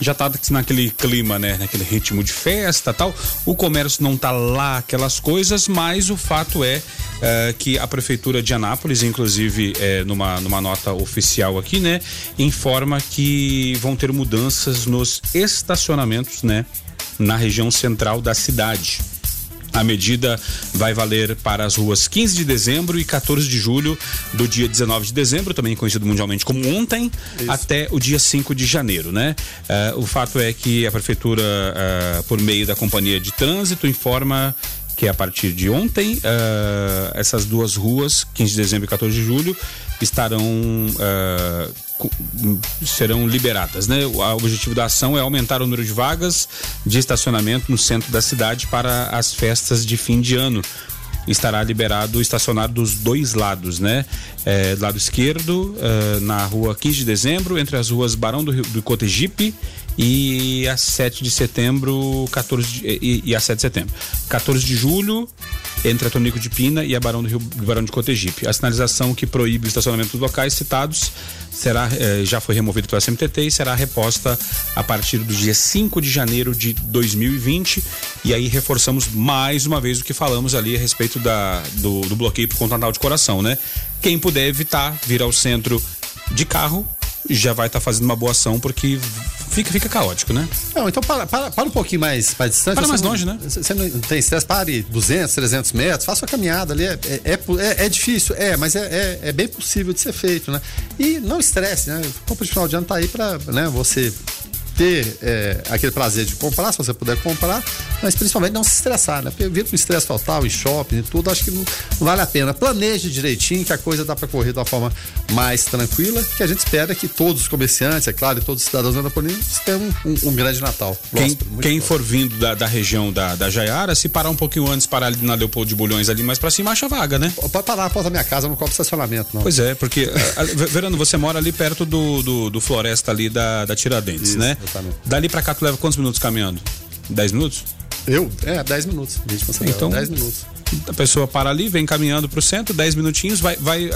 já tá naquele clima, né? Naquele ritmo de festa tal. O comércio não tá lá, aquelas coisas, mas o fato é uh, que a prefeitura de Anápolis, inclusive é, numa, numa nota oficial aqui, né? Informa que vão ter mudanças nos estacionamentos, né? Na região central da cidade. A medida vai valer para as ruas 15 de dezembro e 14 de julho do dia 19 de dezembro, também conhecido mundialmente como ontem, Isso. até o dia 5 de janeiro, né? Uh, o fato é que a prefeitura, uh, por meio da companhia de trânsito, informa que a partir de ontem, uh, essas duas ruas, 15 de dezembro e 14 de julho, estarão uh, serão liberadas, né? O objetivo da ação é aumentar o número de vagas de estacionamento no centro da cidade para as festas de fim de ano. Estará liberado estacionar dos dois lados, né? É, lado esquerdo, uh, na rua 15 de dezembro, entre as ruas Barão do, Rio, do Cotegipe e a 7 de setembro, 14 de, e, e a 7 de setembro. 14 de julho, entre a Tonico de Pina e a Barão do Rio Barão de Cotegipe. A sinalização que proíbe o estacionamento dos locais citados será eh, já foi removida pela SMTT e será reposta a partir do dia 5 de janeiro de 2020. E aí reforçamos mais uma vez o que falamos ali a respeito da, do, do bloqueio por conta de coração, né? Quem puder evitar vir ao centro de carro já vai estar tá fazendo uma boa ação porque fica, fica caótico, né? Não, então para, para, para um pouquinho mais, mais distante. Para mais longe, né? Você não tem estresse, pare 200, 300 metros, faça a caminhada ali. É, é, é, é, difícil, é, mas é, é, é, bem possível de ser feito, né? E não estresse, né? Compra de final de ano tá aí para né, você ter é, aquele prazer de comprar, se você puder comprar, mas principalmente não se estressar, né? Porque vir com estresse total em shopping e tudo, acho que não, vale a pena. Planeje direitinho que a coisa dá para correr de uma forma mais tranquila, que a gente espera que todos os comerciantes, é claro, e todos os cidadãos napolinos tenham um, um, um, grande Natal. Quem, quem for vindo da, da, região da, da Jaiara, se parar um pouquinho antes, parar ali na Leopoldo de Bulhões ali mais para cima, acha vaga, né? Pode parar a porta da minha casa, não cobre estacionamento, não. Pois é, porque, Verano, você mora ali perto do, do, do Floresta ali da, da Tiradentes, Isso, né? Exatamente. Dali pra cá tu leva quantos minutos caminhando? 10 minutos? Eu? É, 10 minutos. então, 10 minutos. A pessoa para ali, vem caminhando pro centro, 10 minutinhos, vai, vai.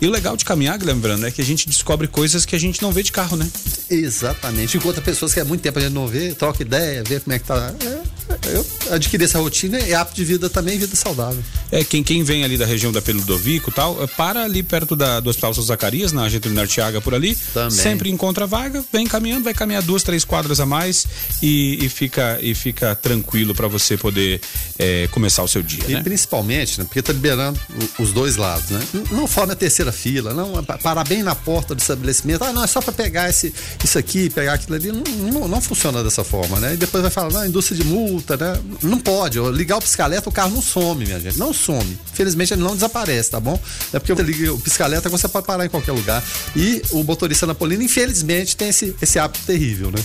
E o legal de caminhar, lembrando, é que a gente descobre coisas que a gente não vê de carro, né? Exatamente. Enquanto pessoas que há muito tempo a gente não vê, troca ideia, vê como é que tá. É, eu adquiri essa rotina e hábito de vida também, vida saudável. É, quem, quem vem ali da região da Peludovico e tal, é, para ali perto da, do Hospital São Zacarias, na Getúlio Artiaga por ali, também. sempre encontra vaga, vem caminhando, vai caminhar duas, três quadras a mais e, e fica, e fica tranquilo para você poder é, começar o seu dia, e né? principalmente, né, porque tá liberando os dois lados, né? Não forma a terceira fila, não parar bem na porta do estabelecimento, ah, não, é só para pegar esse, isso aqui, pegar aquilo ali, não, não, não funciona dessa forma, né? E depois vai falar, não, indústria de multa, né? Não pode, ligar o piscaleta, o carro não some, minha gente, não some. Felizmente ele não desaparece, tá bom? É porque você o piscaleta, você pode parar em qualquer lugar. E o motorista napolino, infelizmente, tem esse, esse hábito terrível, né?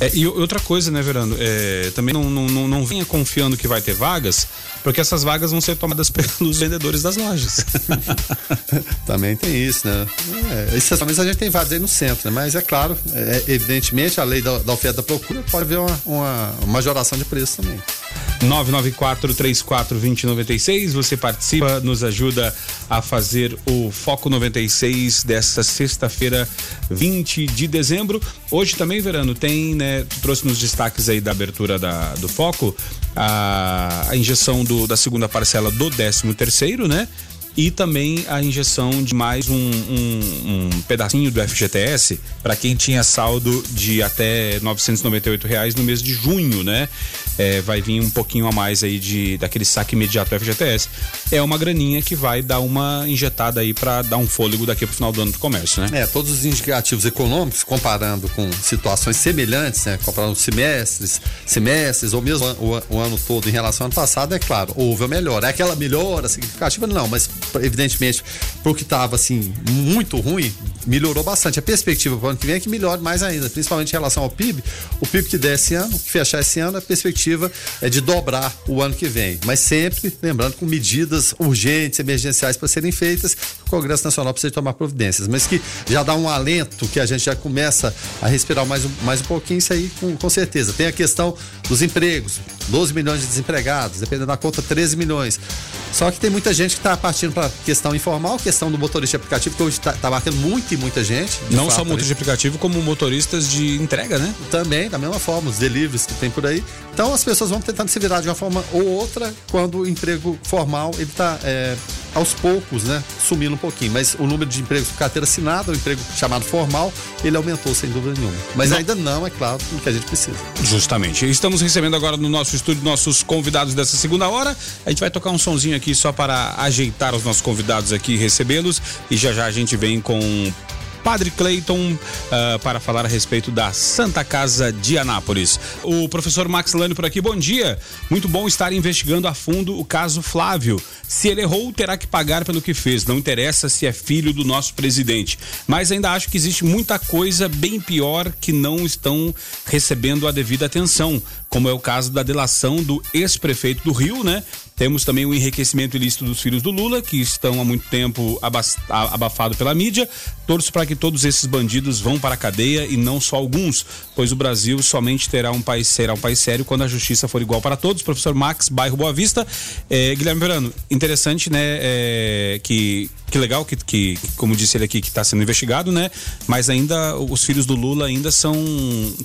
É, e outra coisa, né, Verano? É, também não, não, não venha confiando que vai ter vagas, porque essas vagas vão ser tomadas pelos vendedores das lojas. também tem isso, né? É, essencialmente a gente tem vagas aí no centro, né? Mas é claro, é, evidentemente, a lei da, da oferta da procura pode haver uma, uma majoração de preço também. 994-34-2096. Você participa, nos ajuda a fazer o Foco 96 desta sexta-feira, 20 de dezembro. Hoje também, Verano, tem, né? Tu trouxe nos destaques aí da abertura da, do Foco a, a injeção do, da segunda parcela do 13 terceiro, né? E também a injeção de mais um, um, um pedacinho do FGTS para quem tinha saldo de até 998 reais no mês de junho, né? É, vai vir um pouquinho a mais aí de daquele saque imediato do FGTS. É uma graninha que vai dar uma injetada aí para dar um fôlego daqui pro final do ano do comércio, né? É, todos os indicativos econômicos, comparando com situações semelhantes, né? Comparando semestres, semestres, ou mesmo o, o ano todo em relação ao ano passado, é claro, houve a melhora. É aquela melhora significativa? Não, mas evidentemente, pro que estava assim, muito ruim, melhorou bastante. A perspectiva para o ano que vem é que melhore mais ainda, principalmente em relação ao PIB. O PIB que der esse ano, que fechar esse ano, a perspectiva é de dobrar o ano que vem. Mas sempre, lembrando, com medidas urgentes, emergenciais para serem feitas, o Congresso Nacional precisa tomar providências. Mas que já dá um alento, que a gente já começa a respirar mais um, mais um pouquinho, isso aí com, com certeza. Tem a questão dos empregos, 12 milhões de desempregados, dependendo da conta, 13 milhões. Só que tem muita gente que está partindo para questão informal, questão do motorista de aplicativo, que hoje está tá marcando muito e muita gente. Não fato, só motorista de aplicativo, como motoristas de entrega, né? Também, da mesma forma, os deliveries que tem por aí. Então as pessoas vão tentando se virar de uma forma ou outra quando o emprego formal ele está é, aos poucos, né, sumindo um pouquinho. Mas o número de empregos com carteira assinada, o emprego chamado formal, ele aumentou sem dúvida nenhuma. Mas não. ainda não, é claro, o que a gente precisa. Justamente. Estamos recebendo agora no nosso estúdio nossos convidados dessa segunda hora. A gente vai tocar um sonzinho aqui só para ajeitar os nossos convidados aqui, recebê-los e já já a gente vem com Padre Clayton uh, para falar a respeito da Santa Casa de Anápolis. O professor Max Lane por aqui, bom dia. Muito bom estar investigando a fundo o caso Flávio. Se ele errou, terá que pagar pelo que fez. Não interessa se é filho do nosso presidente. Mas ainda acho que existe muita coisa bem pior que não estão recebendo a devida atenção, como é o caso da delação do ex-prefeito do Rio, né? Temos também o enriquecimento ilícito dos filhos do Lula, que estão há muito tempo abafado pela mídia. Torço para que todos esses bandidos vão para a cadeia e não só alguns, pois o Brasil somente terá um país, será um país sério quando a justiça for igual para todos. Professor Max, bairro Boa Vista. É, Guilherme Verano, interessante, né? É, que, que legal que, que, como disse ele aqui, que está sendo investigado, né? Mas ainda os filhos do Lula ainda são,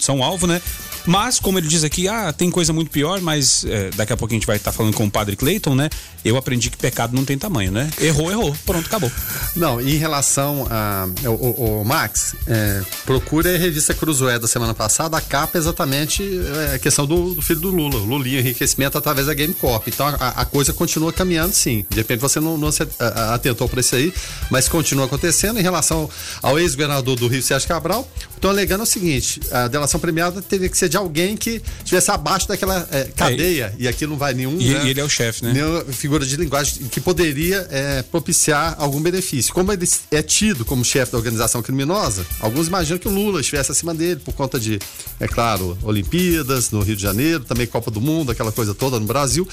são alvo, né? Mas, como ele diz aqui, ah, tem coisa muito pior, mas é, daqui a pouco a gente vai estar tá falando com o padre Clayton, né? Eu aprendi que pecado não tem tamanho, né? Errou, errou. Pronto, acabou. Não, em relação a. O, o Max, é, procura a revista Cruzoé da semana passada, a capa é exatamente é, a questão do, do, filho do Lula, Lulinha, enriquecimento através da Game Corp. Então a, a, coisa continua caminhando sim. De repente você não, não se atentou para isso aí, mas continua acontecendo. Em relação ao ex-governador do Rio, Sérgio Cabral, estão alegando o seguinte: a delação premiada teria que ser de alguém que abaixo daquela é, cadeia, é, e aqui não vai nenhum. E, né? e ele é o chefe, né? Nenhuma figura de linguagem que poderia é, propiciar algum benefício. Como ele é tido como chefe da organização criminosa, alguns imaginam que o Lula estivesse acima dele por conta de, é claro, Olimpíadas no Rio de Janeiro, também Copa do Mundo, aquela coisa toda no Brasil.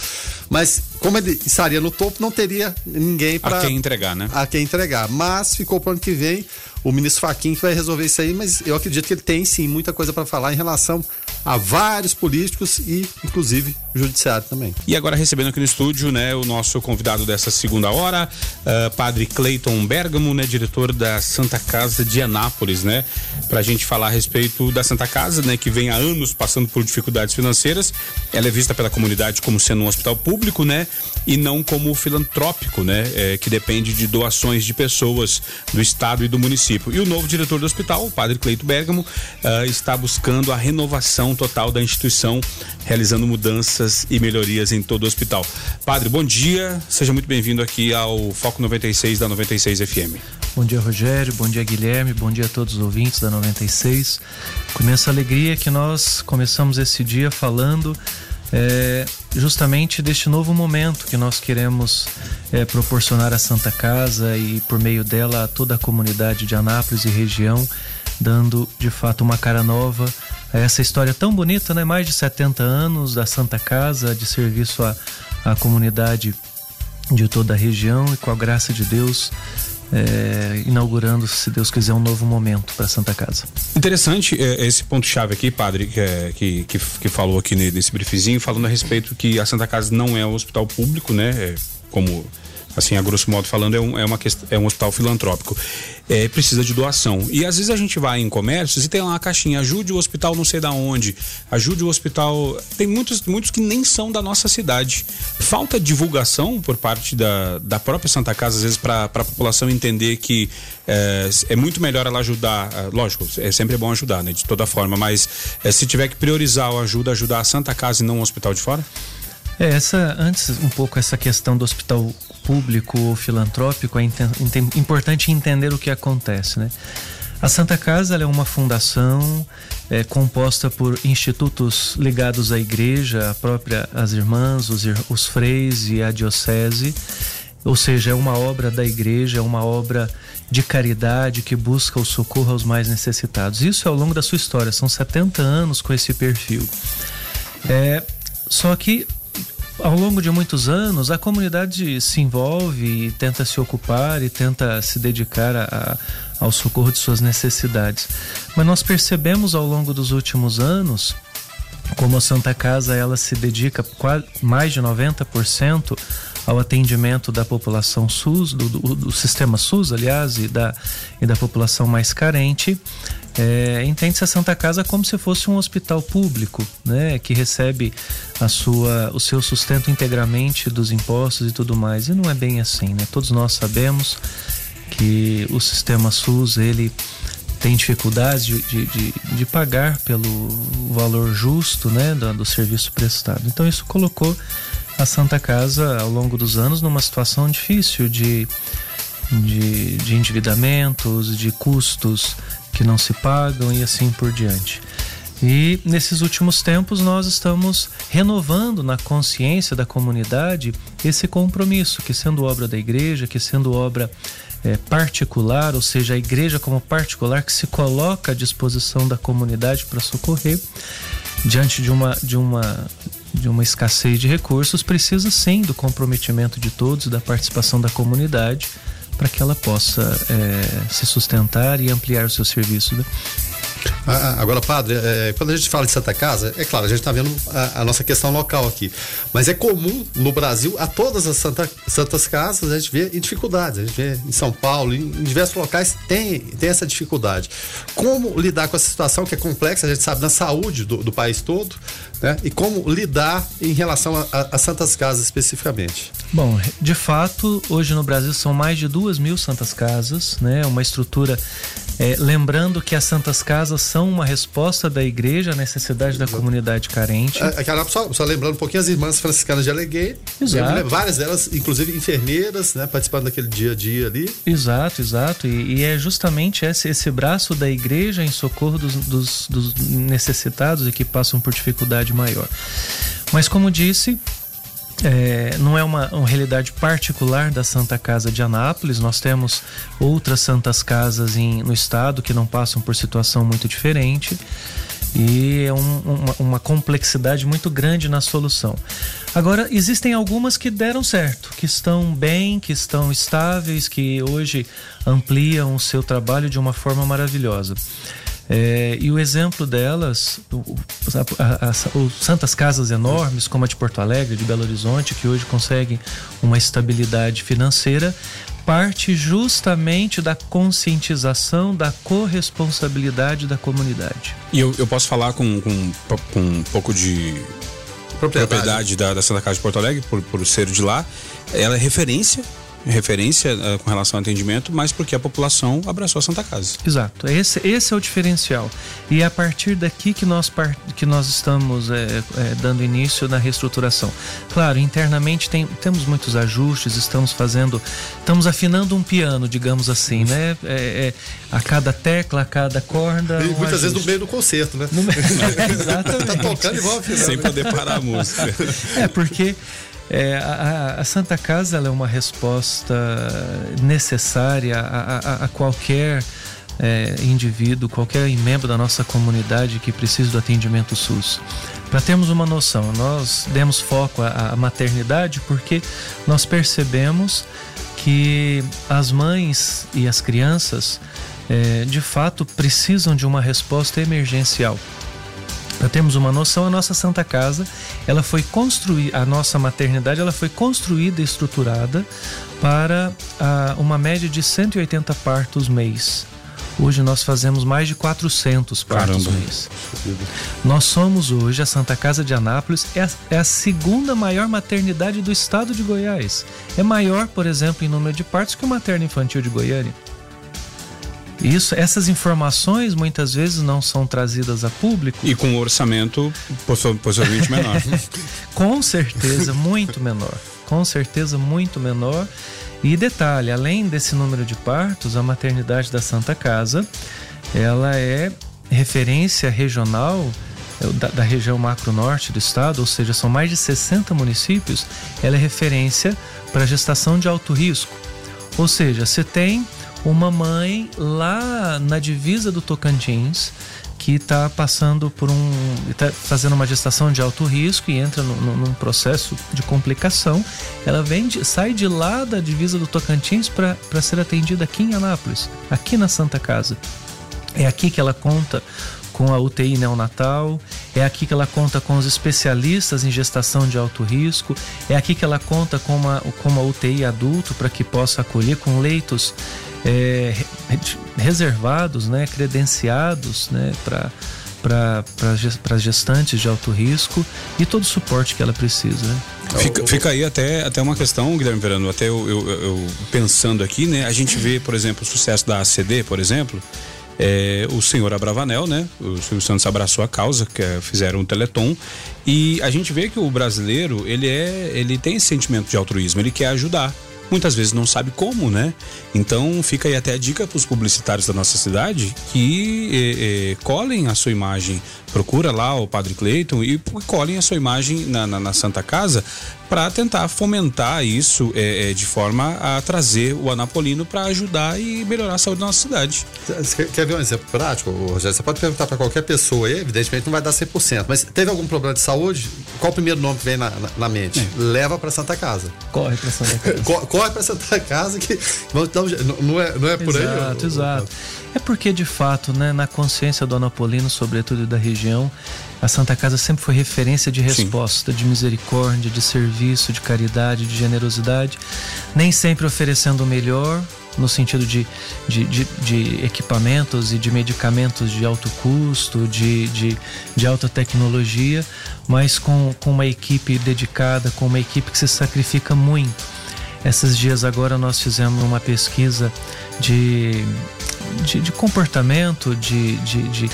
Mas como ele estaria no topo, não teria ninguém para. A quem entregar, né? A quem entregar. Mas ficou para o ano que vem o ministro Faquim que vai resolver isso aí, mas eu acredito que ele tem sim muita coisa para falar em relação a vários políticos e, inclusive, judiciário também. E agora recebendo aqui no estúdio, né, o nosso convidado dessa segunda hora, uh, Padre Cleiton Bergamo, né, diretor da Santa Casa de Anápolis, né, para a gente falar a respeito da Santa Casa, né, que vem há anos passando por dificuldades financeiras. Ela é vista pela comunidade como sendo um hospital público, né, e não como filantrópico, né, é, que depende de doações de pessoas do estado e do município. E o novo diretor do hospital, o Padre Cleito Bergamo, uh, está buscando a renovação total da instituição, realizando mudanças e melhorias em todo o hospital. Padre, bom dia, seja muito bem-vindo aqui ao Foco 96 da 96 FM. Bom dia, Rogério, bom dia, Guilherme, bom dia a todos os ouvintes da 96. Com imensa alegria que nós começamos esse dia falando é, justamente deste novo momento que nós queremos é, proporcionar à Santa Casa e por meio dela a toda a comunidade de Anápolis e região, dando de fato uma cara nova essa história tão bonita, né? Mais de 70 anos da Santa Casa de serviço à, à comunidade de toda a região e com a graça de Deus é, inaugurando, se Deus quiser, um novo momento para Santa Casa. Interessante é, esse ponto-chave aqui, padre, que, é, que, que, que, falou aqui nesse briefzinho, falando a respeito que a Santa Casa não é um hospital público, né? É, como assim, a grosso modo falando, é um, é uma, é um hospital filantrópico. É, precisa de doação. E às vezes a gente vai em comércios e tem lá uma caixinha, ajude o hospital não sei da onde, ajude o hospital. Tem muitos, muitos que nem são da nossa cidade. Falta divulgação por parte da, da própria Santa Casa, às vezes, para a população entender que é, é, muito melhor ela ajudar. É, lógico, é sempre bom ajudar, né? De toda forma, mas é, se tiver que priorizar o ajuda, ajudar a Santa Casa e não o hospital de fora? É, essa, antes um pouco essa questão do hospital público ou filantrópico, é importante entender o que acontece, né? A Santa Casa é uma fundação é, composta por institutos ligados à igreja, a própria as irmãs, os, os freis e a diocese, ou seja, é uma obra da igreja, é uma obra de caridade que busca o socorro aos mais necessitados. Isso é ao longo da sua história, são 70 anos com esse perfil. É, só que ao longo de muitos anos, a comunidade se envolve e tenta se ocupar e tenta se dedicar a, a, ao socorro de suas necessidades. Mas nós percebemos ao longo dos últimos anos como a Santa Casa ela se dedica mais de 90% ao atendimento da população SUS, do, do, do, sistema SUS, aliás, e da, e da população mais carente. É, Entende-se a Santa Casa como se fosse um hospital público, né, que recebe a sua, o seu sustento integralmente dos impostos e tudo mais. E não é bem assim, né? Todos nós sabemos que o sistema SUS ele tem dificuldades de, de, de, de pagar pelo valor justo né, do, do serviço prestado. Então isso colocou a Santa Casa ao longo dos anos numa situação difícil de, de, de endividamentos, de custos que não se pagam e assim por diante. E nesses últimos tempos nós estamos renovando na consciência da comunidade esse compromisso, que sendo obra da igreja, que sendo obra é, particular, ou seja, a igreja como particular que se coloca à disposição da comunidade para socorrer diante de uma, de uma de uma escassez de recursos, precisa sim do comprometimento de todos, da participação da comunidade, para que ela possa é, se sustentar e ampliar o seu serviço. Né? Ah, ah, agora, padre, é, quando a gente fala de Santa Casa, é claro, a gente está vendo a, a, nossa questão local aqui. Mas é comum no Brasil, a todas as Santa, Santas Casas, a gente vê em dificuldades. A gente vê em São Paulo, em, em, diversos locais, tem, tem essa dificuldade. Como lidar com essa situação que é complexa, a gente sabe, na saúde do, do país todo, né? E como lidar em relação a, Santas Casas especificamente? Bom, de fato, hoje no Brasil são mais de duas mil Santas Casas, né? Uma estrutura é, lembrando que as Santas Casas são uma resposta da igreja à necessidade da comunidade carente. É, é só, só, lembrando um pouquinho as irmãs franciscanas de Aleguei. Exato. Várias delas, inclusive enfermeiras, né, participando daquele dia a dia ali. Exato, exato. E, e é justamente esse, esse braço da igreja em socorro dos, dos, dos necessitados e que passam por dificuldade maior. Mas como disse, é, não é uma, uma, realidade particular da Santa Casa de Anápolis. Nós temos outras santas casas em, no estado que não passam por situação muito diferente e é um, uma, uma, complexidade muito grande na solução. Agora, existem algumas que deram certo, que estão bem, que estão estáveis, que hoje ampliam o seu trabalho de uma forma maravilhosa. É, e o exemplo delas, o, a, a, a, santas casas enormes, como a de Porto Alegre, de Belo Horizonte, que hoje conseguem uma estabilidade financeira, parte justamente da conscientização da corresponsabilidade da comunidade. E eu, eu posso falar com, com, com um pouco de propriedade, propriedade da, da, Santa Casa de Porto Alegre, por, por ser de lá. Ela é referência referência uh, com relação ao atendimento, mas porque a população abraçou a Santa Casa. Exato, esse, esse é o diferencial. E é a partir daqui que nós, que nós estamos é, é, dando início na reestruturação. Claro, internamente tem, temos muitos ajustes, estamos fazendo, estamos afinando um piano, digamos assim, né? É, é a cada tecla, a cada corda. E um muitas ajuste. vezes no meio do concerto, né? No meio, exatamente. tá tocando igual Sem poder parar a música. É, porque é, a, a, Santa Casa é uma resposta necessária a, a, a qualquer é, indivíduo, qualquer membro da nossa comunidade que precise do atendimento SUS. Para termos uma noção, nós demos foco à, maternidade porque nós percebemos que as mães e as crianças é, de fato precisam de uma resposta emergencial Para termos uma noção, a nossa Santa Casa, ela foi construída, a nossa maternidade, ela foi construída e estruturada para ah, uma média de 180 partos mês. Hoje nós fazemos mais de 400 partos Caramba. mês. Nós somos hoje, a Santa Casa de Anápolis, é a, é a segunda maior maternidade do estado de Goiás. É maior, por exemplo, em número de partos que o materno infantil de Goiânia. Isso, essas informações muitas vezes não são trazidas a público. E com um orçamento possi- possivelmente menor. Com certeza, muito menor. Com certeza, muito menor. E detalhe, além desse número de partos, a maternidade da Santa Casa, ela é referência regional é, da, da região macro-norte do estado, ou seja, são mais de 60 municípios, ela é referência para gestação de alto risco. Ou seja, você tem uma mãe lá na divisa do Tocantins que está passando por um. está fazendo uma gestação de alto risco e entra no- no- num processo de complicação. Ela vem de- sai de lá da divisa do Tocantins para ser atendida aqui em Anápolis, aqui na Santa Casa. É aqui que ela conta com a UTI neonatal, é aqui que ela conta com os especialistas em gestação de alto risco, é aqui que ela conta com uma, com uma UTI adulto para que possa acolher com leitos é, re- reservados, né, credenciados né, para as gestantes de alto risco e todo o suporte que ela precisa. Né? Fica, fica aí até, até uma questão, Guilherme Verano, até eu, eu- eu pensando aqui, né? A gente vê, por exemplo, o sucesso da ACD, por exemplo. é, o senhor Abravanel, né? O Silvio Santos abraçou a causa, que é, fizeram um teleton. E a gente vê que o brasileiro, ele é. ele tem esse sentimento de altruísmo, ele quer ajudar. Muitas vezes não sabe como, né? Então fica aí até a dica para os publicitários da nossa cidade que eh, eh, colhem a sua imagem. Procura lá o Padre Cleiton e colhem a sua imagem na, na- na Santa Casa para tentar fomentar isso eh, eh, de forma a trazer o Anapolino para ajudar e melhorar a saúde da nossa cidade. Você quer- Quer ver um exemplo prático, Rogério? Você pode perguntar para qualquer pessoa aí, evidentemente não vai dar 100%, mas teve algum problema de saúde? Qual o primeiro nome que vem na, na- na mente? É. Leva para Santa Casa. Corre para Santa Casa. Co- Corre para Santa Casa que je- não- não é, não é por aí? Exato, exato. É porque, de fato, né, na consciência do Anapolino, sobretudo da região, a Santa Casa sempre foi referência de resposta, de misericórdia, de serviço, de caridade, de generosidade, nem sempre oferecendo o melhor, no sentido de, de, de, de equipamentos e de medicamentos de alto custo, de, de, de alta tecnologia, mas com, com uma equipe dedicada, com uma equipe que se sacrifica muito. Esses dias agora nós fizemos uma pesquisa de, de, de comportamento, de, de, de,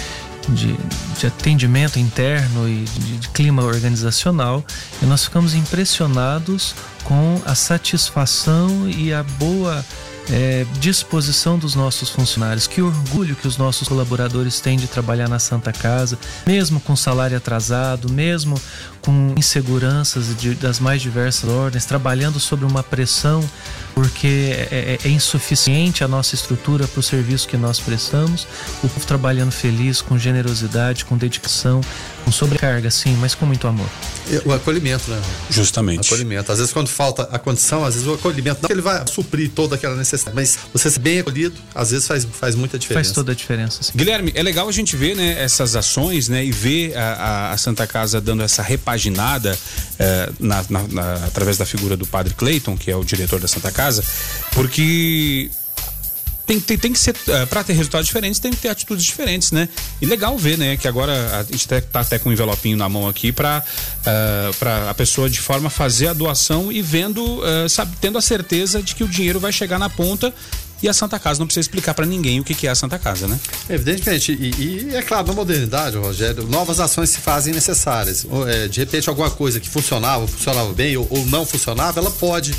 de, de atendimento interno e de, de clima organizacional e nós ficamos impressionados com a satisfação e a boa é, disposição dos nossos funcionários. Que orgulho que os nossos colaboradores têm de trabalhar na Santa Casa, mesmo com salário atrasado, mesmo com inseguranças de- das mais diversas ordens, trabalhando sob uma pressão porque é, é- é insuficiente a nossa estrutura para o serviço que nós prestamos. O povo trabalhando feliz, com generosidade, com dedicação, com sobrecarga, sim, mas com muito amor. E O acolhimento, né? Justamente. Acolhimento. Às vezes, quando falta a condição, às vezes o acolhimento, não que ele vai suprir toda aquela necessidade, mas você ser bem acolhido, às vezes faz, faz muita diferença. Faz toda a diferença, sim. Guilherme, é legal a gente ver né, essas ações né, e ver a, a- a Santa Casa dando essa repaginada eh, na- na- na- através da figura do Padre Clayton, que é o diretor da Santa Casa, porque tem, tem, tem que ser, para ter resultados diferentes, tem que ter atitudes diferentes, né? E legal ver, né, que agora a gente tá até com um envelopinho na mão aqui para para a pessoa de forma fazer a doação e vendo, eh, sabe, tendo a certeza de que o dinheiro vai chegar na ponta e a Santa Casa não precisa explicar para ninguém o que, que é a Santa Casa, né? Evidentemente, e, e é claro, na modernidade, Rogério, novas ações se fazem necessárias. De repente, alguma coisa que funcionava, funcionava bem ou, ou não funcionava, ela pode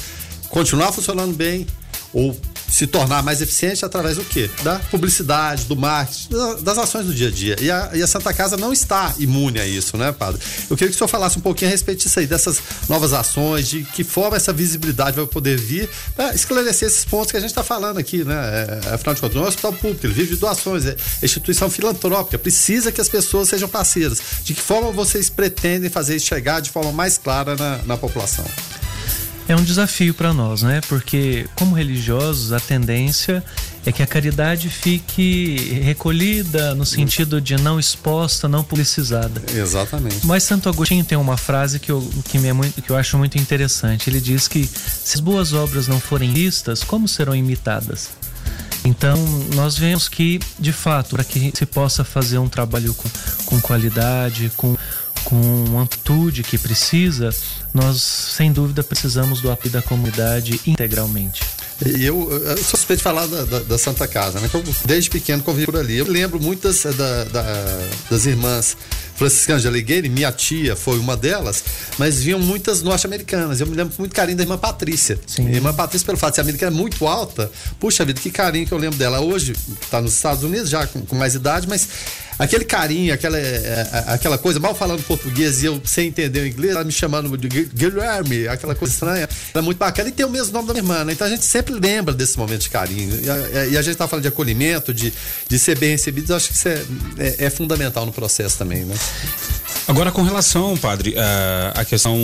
continuar funcionando bem ou se tornar mais eficiente através do quê? Da publicidade, do marketing, da- das ações do dia a dia. E a, e a Santa Casa não está imune a isso, né, padre? Eu queria que o senhor falasse um pouquinho a respeito disso aí, dessas novas ações, de que forma essa visibilidade vai poder vir para esclarecer esses pontos que a gente está falando aqui, né? É, afinal de contas, não é um hospital público, ele vive de doações, é instituição filantrópica, precisa que as pessoas sejam parceiras. De que forma vocês pretendem fazer isso chegar de forma mais clara na, na população? É um desafio para nós, né? Porque, como religiosos, a tendência é que a caridade fique recolhida no sentido de não exposta, não publicizada. Exatamente. Mas Santo Agostinho tem uma frase que eu, que, me é muito, que eu acho muito interessante. Ele diz que se as boas obras não forem vistas, como serão imitadas? Então, nós vemos que, de fato, para que se possa fazer um trabalho com, com qualidade, com, com amplitude que precisa, nós, sem dúvida, precisamos do apoio da comunidade integralmente. E eu, eu sou suspeito de falar da, da, da, Santa Casa, né? Eu, desde pequeno convivi por ali. Eu lembro muitas eh, da, da, das irmãs franciscanas de Alighieri, minha tia foi uma delas, mas vinham muitas norte-americanas. Eu me lembro muito carinho da irmã Patrícia. Sim. A irmã Patrícia, pelo fato de ser americana, é muito alta. Puxa vida, que carinho que eu lembro dela. Hoje está nos Estados Unidos, já com, com mais idade, mas aquele carinho, aquela, é, aquela coisa, mal falando português e eu sem entender o inglês, ela me chamando de Guilherme, aquela coisa estranha, era muito bacana e tem o mesmo nome da minha irmã, né? Então a gente sempre lembra desse momento de carinho. E a, e a gente tá falando de acolhimento, de, de ser bem recebido, eu acho que isso é, é, é fundamental no processo também, né? Agora, com relação, padre, à questão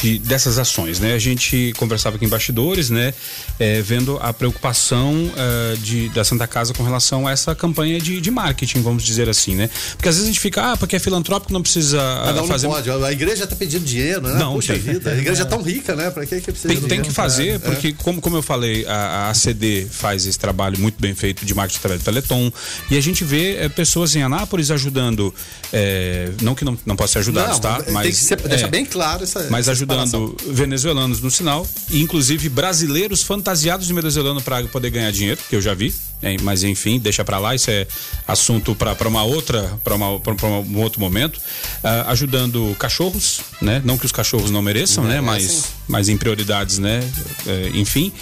de, dessas ações, né? A gente conversava aqui em bastidores, né? É, vendo a preocupação uh, de, da Santa Casa com relação a essa campanha de, de, marketing, vamos dizer assim, né? Porque às vezes a gente fica, ah, porque é filantrópico, não precisa ah, não, fazer... não pode, a igreja está pedindo dinheiro, né? Não, Puxa tem. vida, a igreja é tão rica, né? Para que, que precisa tem, tem que fazer, é. porque como, como eu falei, a, a CD faz esse trabalho muito bem feito de marketing através do Teleton, e a gente vê é, pessoas em Anápolis ajudando, é, não que não, não possa ser ajudados, não, tá? Mas, tem que ser, deixar bem claro essa Mas ajudando venezuelanos no sinal, inclusive brasileiros fantasiados de venezuelano para poder ganhar dinheiro, que eu já vi. É, mas enfim, deixa para lá, isso é assunto para uma outra, para um outro momento. Uh, ajudando cachorros, né? Não que os cachorros não mereçam, não né? Mas, mas em prioridades, né? É, enfim,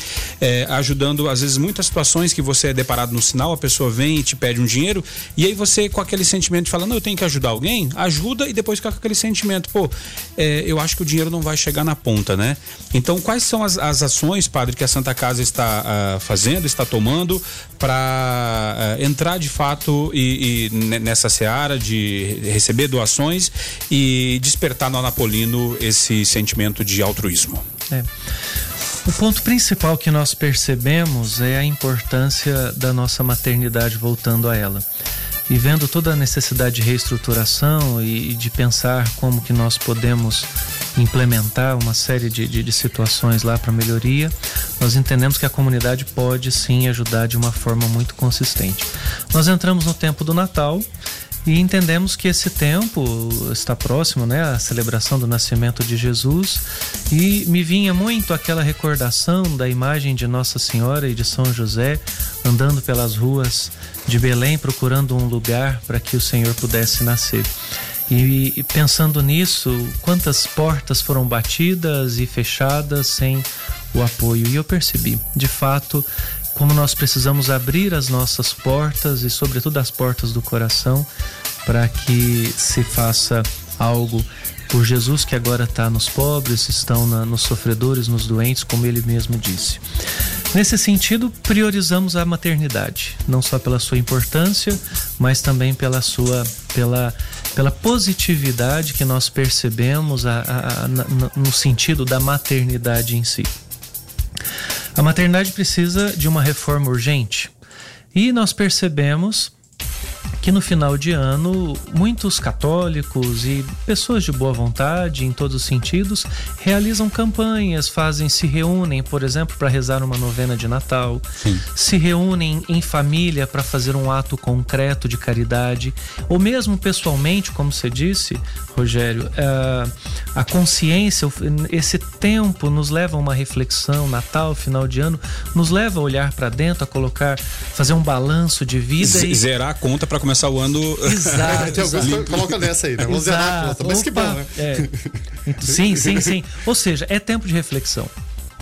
é, ajudando às vezes muitas situações que você é deparado no sinal, a pessoa vem e te pede um dinheiro e aí você com aquele sentimento de falar, não, eu tenho que ajudar alguém, ajuda e depois fica com aquele sentimento, pô, é, eu acho que o dinheiro não vai chegar na ponta, né? Então, quais são as, as ações, padre, que a Santa Casa está uh, fazendo, está tomando para uh, entrar de fato e, e, nessa seara de receber doações e despertar no Anapolino esse sentimento de altruísmo. É. O ponto principal que nós percebemos é a importância da nossa maternidade voltando a ela e vendo toda a necessidade de reestruturação e, de pensar como que nós podemos implementar uma série de, de, de situações lá para melhoria, nós entendemos que a comunidade pode sim ajudar de uma forma muito consistente. Nós entramos no tempo do Natal e entendemos que esse tempo está próximo, né, a celebração do nascimento de Jesus, e me vinha muito aquela recordação da imagem de Nossa Senhora e de São José andando pelas ruas de Belém procurando um lugar para que o Senhor pudesse nascer. E, pensando nisso, quantas portas foram batidas e fechadas sem o apoio. E eu percebi, de fato, como nós precisamos abrir as nossas portas e, sobretudo, as portas do coração para que se faça algo por Jesus que agora está nos pobres, estão na, nos sofredores, nos doentes, como ele mesmo disse. Nesse sentido, priorizamos a maternidade, não só pela sua importância, mas também pela sua, pela, pela positividade que nós percebemos a, a, a, no sentido da maternidade em si. A maternidade precisa de uma reforma urgente. E nós percebemos que no final de ano muitos católicos e pessoas de boa vontade em todos os sentidos realizam campanhas, fazem, se reúnem, por exemplo, para rezar uma novena de Natal, Sim. se reúnem em família para fazer um ato concreto de caridade, ou mesmo pessoalmente, como você disse, Rogério, eh, a consciência, esse tempo nos leva a uma reflexão, Natal, final de ano, nos leva a olhar para dentro, a colocar, fazer um balanço de vida Z e zerar a conta para começar o ano. Exato. Coloca nessa aí, né? Vamos Exato. Mas Opa. que bom, né? É. Sim, sim, sim. Ou seja, é tempo de reflexão.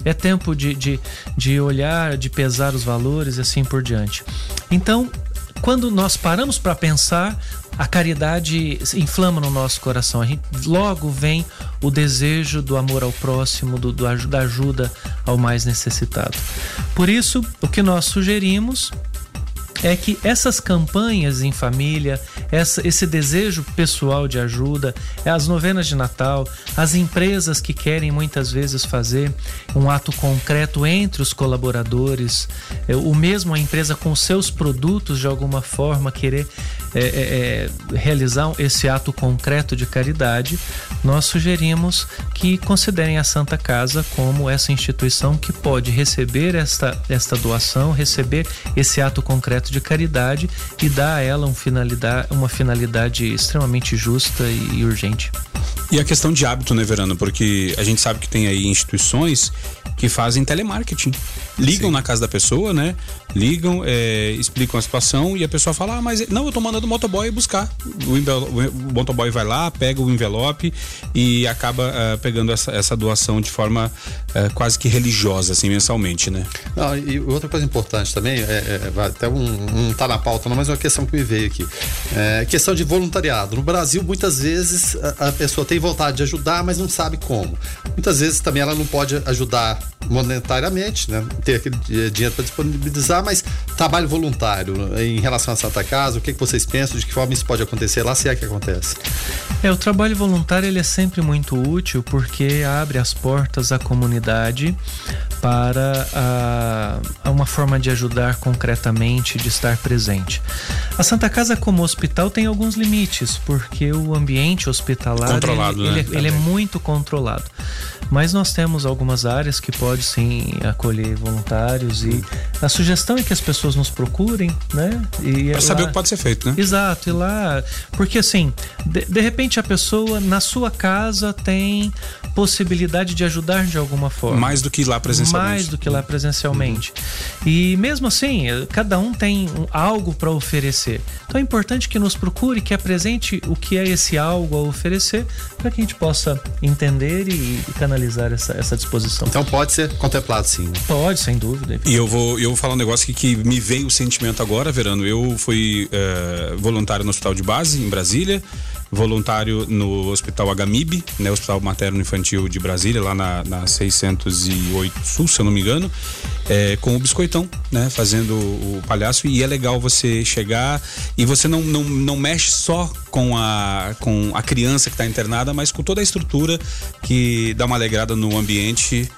É tempo de, de, de olhar, de pesar os valores e assim por diante. Então, quando nós paramos para pensar, a caridade inflama no nosso coração. A gente, logo vem o desejo do amor ao próximo, do, do, da ajuda ao mais necessitado. Por isso, o que nós sugerimos é que essas campanhas em família, essa, esse desejo pessoal de ajuda, as novenas de Natal, as empresas que querem muitas vezes fazer um ato concreto entre os colaboradores, é, o mesmo a empresa com seus produtos de alguma forma querer é, é, é, realizar esse ato concreto de caridade, nós sugerimos que considerem a Santa Casa como essa instituição que pode receber esta, esta doação, receber esse ato concreto de caridade e dar a ela um finalidade, uma finalidade extremamente justa e, e urgente. E a questão de hábito, né, Verano? Porque a gente sabe que tem aí instituições que fazem telemarketing. Ligam Sim. na casa da pessoa, né? Ligam, é, explicam a situação e a pessoa fala: Ah, mas não, eu tô mandando o motoboy buscar. O, o motoboy vai lá, pega o envelope e acaba uh, pegando essa, essa doação de forma uh, quase que religiosa, assim, mensalmente, né? Não, e outra coisa importante também, é, é até um, não tá na pauta, não, mas é uma questão que me veio aqui. É questão de voluntariado. No Brasil, muitas vezes a, a pessoa tem vontade de ajudar, mas não sabe como. Muitas vezes também ela não pode ajudar monetariamente, né? Ter aquele dinheiro para disponibilizar, mas trabalho voluntário em relação à Santa Casa, o que, que vocês pensam, de que forma isso pode acontecer lá, se é que acontece? É, o trabalho voluntário ele é sempre muito útil porque abre as portas à comunidade para a, a uma forma de ajudar concretamente, de estar presente. A Santa Casa como hospital tem alguns limites, porque o ambiente hospitalar ele, né? ele, ele é muito controlado. Mas nós temos algumas áreas que pode sim acolher voluntários e a sugestão é que as pessoas nos procurem, né? Para saber o que pode ser feito, né? Exato, e lá, porque assim, de, de repente a pessoa na sua casa tem possibilidade de ajudar de alguma forma. Mais do que lá presencialmente. Mais do que lá presencialmente. Uhum. E mesmo assim, cada um tem algo para oferecer. Então é importante que nos procure, que apresente o que é esse algo a oferecer, para que a gente possa entender e, e canalizar essa, essa disposição. Então pode ser contemplado sim. Pode, sem dúvida. E eu vou, eu vou falar um negócio que, que me veio o sentimento agora, Verano. Eu fui uh, voluntário no Hospital de Base, em Brasília voluntário no Hospital HMIB, né, Hospital Materno Infantil de Brasília, lá na, na 608 Sul, se eu não me engano, é, com o biscoitão, né, fazendo o palhaço. E é legal você chegar e você não, não, não mexe só com a, com a criança que está internada, mas com toda a estrutura que dá uma alegrada no ambiente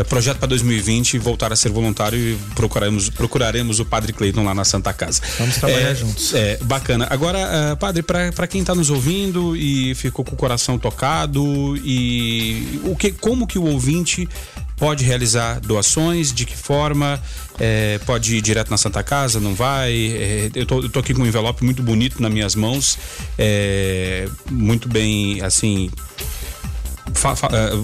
é, projeto para 2020 voltar a ser voluntário e procuraremos, procuraremos o Padre Cleiton lá na Santa Casa. Vamos trabalhar é, juntos. É, bacana. Agora, uh, Padre, para quem está nos ouvindo e ficou com o coração tocado e o que, como que o ouvinte pode realizar doações, de que forma, é, pode ir direto na Santa Casa, não vai. É, eu, tô, eu, tô, aqui com um envelope muito bonito nas minhas mãos, é, muito bem, assim,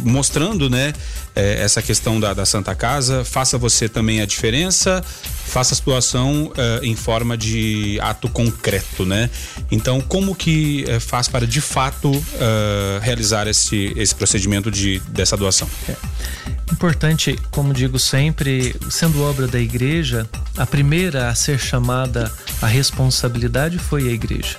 mostrando, né, é, essa questão da, da, Santa Casa. Faça você também a diferença, faça a situação uh, em forma de ato concreto, né? Então, como que uh, faz para de fato realizar esse, esse procedimento de, dessa doação? É. Importante, como digo sempre, sendo obra da igreja, a primeira a ser chamada a responsabilidade foi a igreja.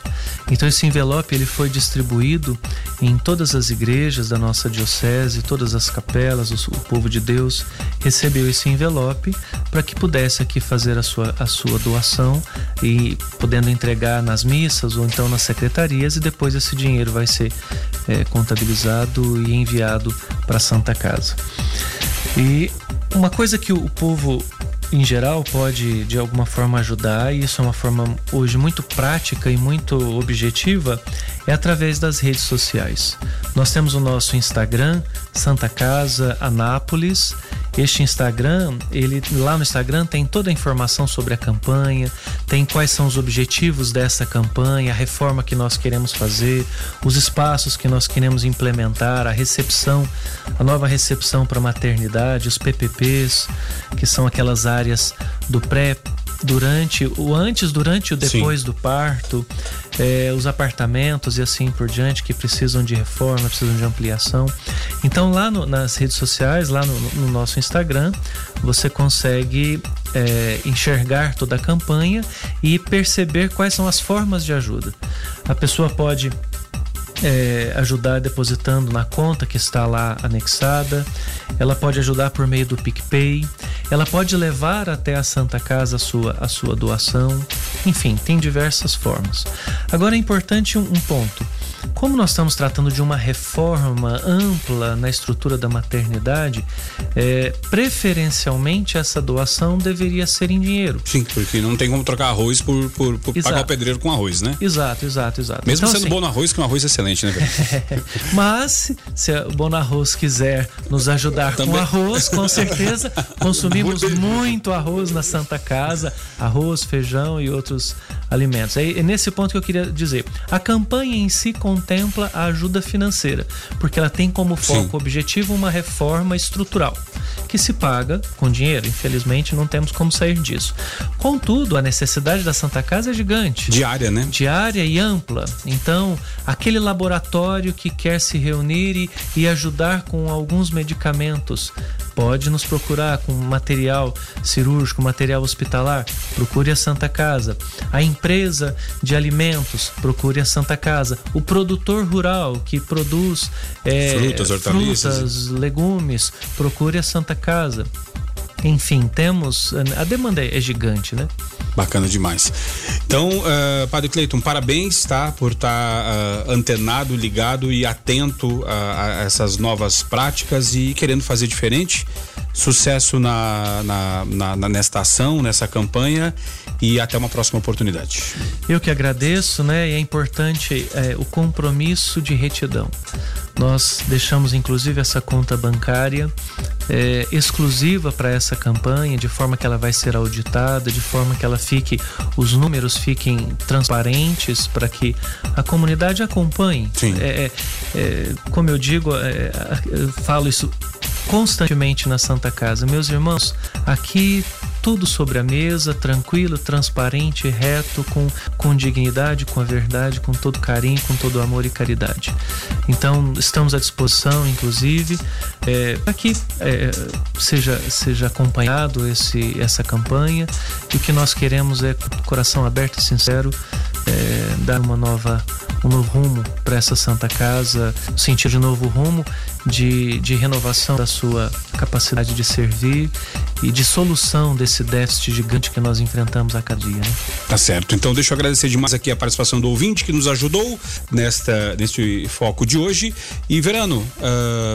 Então esse envelope ele foi distribuído em todas as igrejas da nossa diocese, todas as capelas, o, povo de Deus recebeu esse envelope para que pudesse aqui fazer a sua, a sua doação e podendo entregar nas missas ou então nas secretarias e depois esse dinheiro vai ser é, contabilizado e enviado para a Santa Casa. E uma coisa que o povo em geral pode de alguma forma ajudar, e isso é uma forma hoje muito prática e muito objetiva, é através das redes sociais. Nós temos o nosso Instagram, Santa Casa Anápolis. Este Instagram, ele lá no Instagram tem toda a informação sobre a campanha, tem quais são os objetivos dessa campanha, a reforma que nós queremos fazer, os espaços que nós queremos implementar, a recepção, a nova recepção para maternidade, os PPPs, que são aquelas áreas do pré durante o antes, durante o depois Sim. do parto, é, os apartamentos e assim por diante que precisam de reforma, precisam de ampliação. Então lá no, nas redes sociais, lá no, no, nosso Instagram, você consegue é, enxergar toda a campanha e perceber quais são as formas de ajuda. A pessoa pode é, ajudar depositando na conta que está lá anexada, ela pode ajudar por meio do PicPay, ela pode levar até a Santa Casa a sua, a sua doação, Enfim, tem diversas formas. Agora é importante um, um ponto. Como nós estamos tratando de uma reforma ampla na estrutura da maternidade, é, preferencialmente essa doação deveria ser em dinheiro. Sim, porque não tem como trocar arroz por, por, por pagar o pedreiro com arroz, né? Exato, exato, exato. Mesmo Então, sendo assim, bom no arroz, que um arroz é excelente, né? Mas, se o Bono Arroz quiser nos ajudar com Também. arroz, com certeza consumimos muito arroz na Santa Casa, arroz, feijão e outros alimentos. É é nesse ponto que eu queria dizer. A campanha em si contempla a ajuda financeira, porque ela tem como foco Sim. objetivo uma reforma estrutural, que se paga com dinheiro. Infelizmente, não temos como sair disso. Contudo, a necessidade da Santa Casa é gigante Diária, né? diária e ampla. Então, aquele laboratório que quer se reunir e, e ajudar com alguns medicamentos pode nos procurar com material cirúrgico, material hospitalar, procure a Santa Casa. A empresa de alimentos, procure a Santa Casa. O produtor rural que produz eh, Frutas, hortaliças. frutas, legumes, procure a Santa Casa. Enfim, temos. A demanda é gigante, né? Bacana demais. Então, eh, Padre Cleiton, parabéns, tá? Por estar antenado, ligado e atento a, a essas novas práticas e querendo fazer diferente. Sucesso na, na, na- na- nesta ação, nessa campanha e até uma próxima oportunidade. Eu que agradeço, né? E é importante é, o compromisso de retidão. Nós deixamos inclusive essa conta bancária é, exclusiva para essa campanha, de forma que ela vai ser auditada, de forma que ela fique, os números fiquem transparentes para que a comunidade acompanhe. Sim. É, é, é, como eu digo, é, eu falo isso constantemente na Santa Casa. Meus irmãos, aqui tudo sobre a mesa, tranquilo, transparente, reto, com, com dignidade, com a verdade, com todo carinho, com todo amor e caridade. Então, estamos à disposição, inclusive, é, para que é, seja, seja acompanhado esse, essa campanha. E o que nós queremos é, com coração aberto e sincero, é, dar uma nova um novo rumo para essa Santa Casa, no sentido de novo rumo de, de renovação da sua capacidade de servir e de solução desse déficit gigante que nós enfrentamos a cada dia. Né? Tá certo. Então deixa eu agradecer demais aqui a participação do ouvinte que nos ajudou nesta neste foco de hoje. E Verano,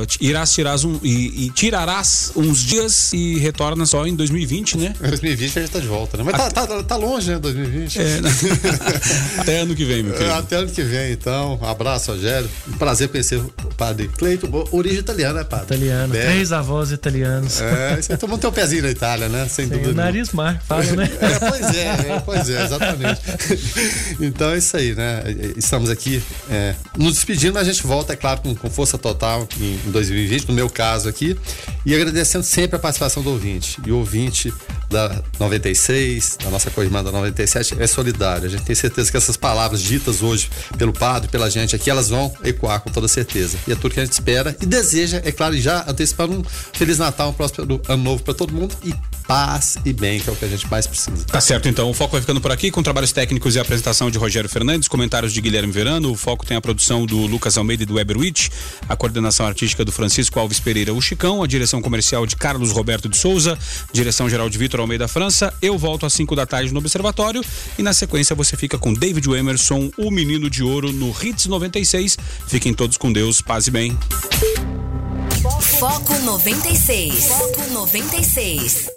t- irás tirar um, e, e tirarás uns dias e retorna só em 2020, né? 2020 a gente tá de volta, né? Mas tá, tá, tá longe, né? 2020. É, né? Até ano que vem, meu querido. Até ano que vem, então. Um abraço, Rogério. Um prazer conhecer o padre Cleito. Origem italiana, né, padre? Italiano, Bem, três avós italianos. É, você tomou teu pezinho na Itália, né? Sem Tem dúvida. nariz mar, fala, né? É, pois é, é, pois é, exatamente. Então é isso aí, né? Estamos aqui é, nos despedindo, mas a gente volta, é claro, com, com força total em, em 2020, no meu caso aqui, e agradecendo sempre a participação do ouvinte. E o ouvinte da 96, da nossa co-irmã da 97, é solidário. A gente tem certeza que essas palavras ditas hoje pelo padre, pela gente aqui, elas vão ecoar com toda certeza. E é tudo que a gente espera e deseja, é claro, já antecipando um Feliz Natal, um próximo ano novo para todo mundo e paz e bem, que é o que a gente mais precisa. Tá certo, então. O Foco vai ficando por aqui com trabalhos técnicos e apresentação de Rogério Fernandes, comentários de Guilherme Verano. O Foco tem a produção do Lucas Almeida e do Weberwitch, a coordenação artística do Francisco Alves Pereira, o Chicão, a direção comercial de Carlos Roberto de Souza, direção geral de Vitor Almeida França. Eu volto às 5 da tarde no Observatório e na sequência você fica com David Emerson, o menino de ouro, no Hits 96. Fiquem todos com Deus, paz e bem. Foco 96. Foco 96.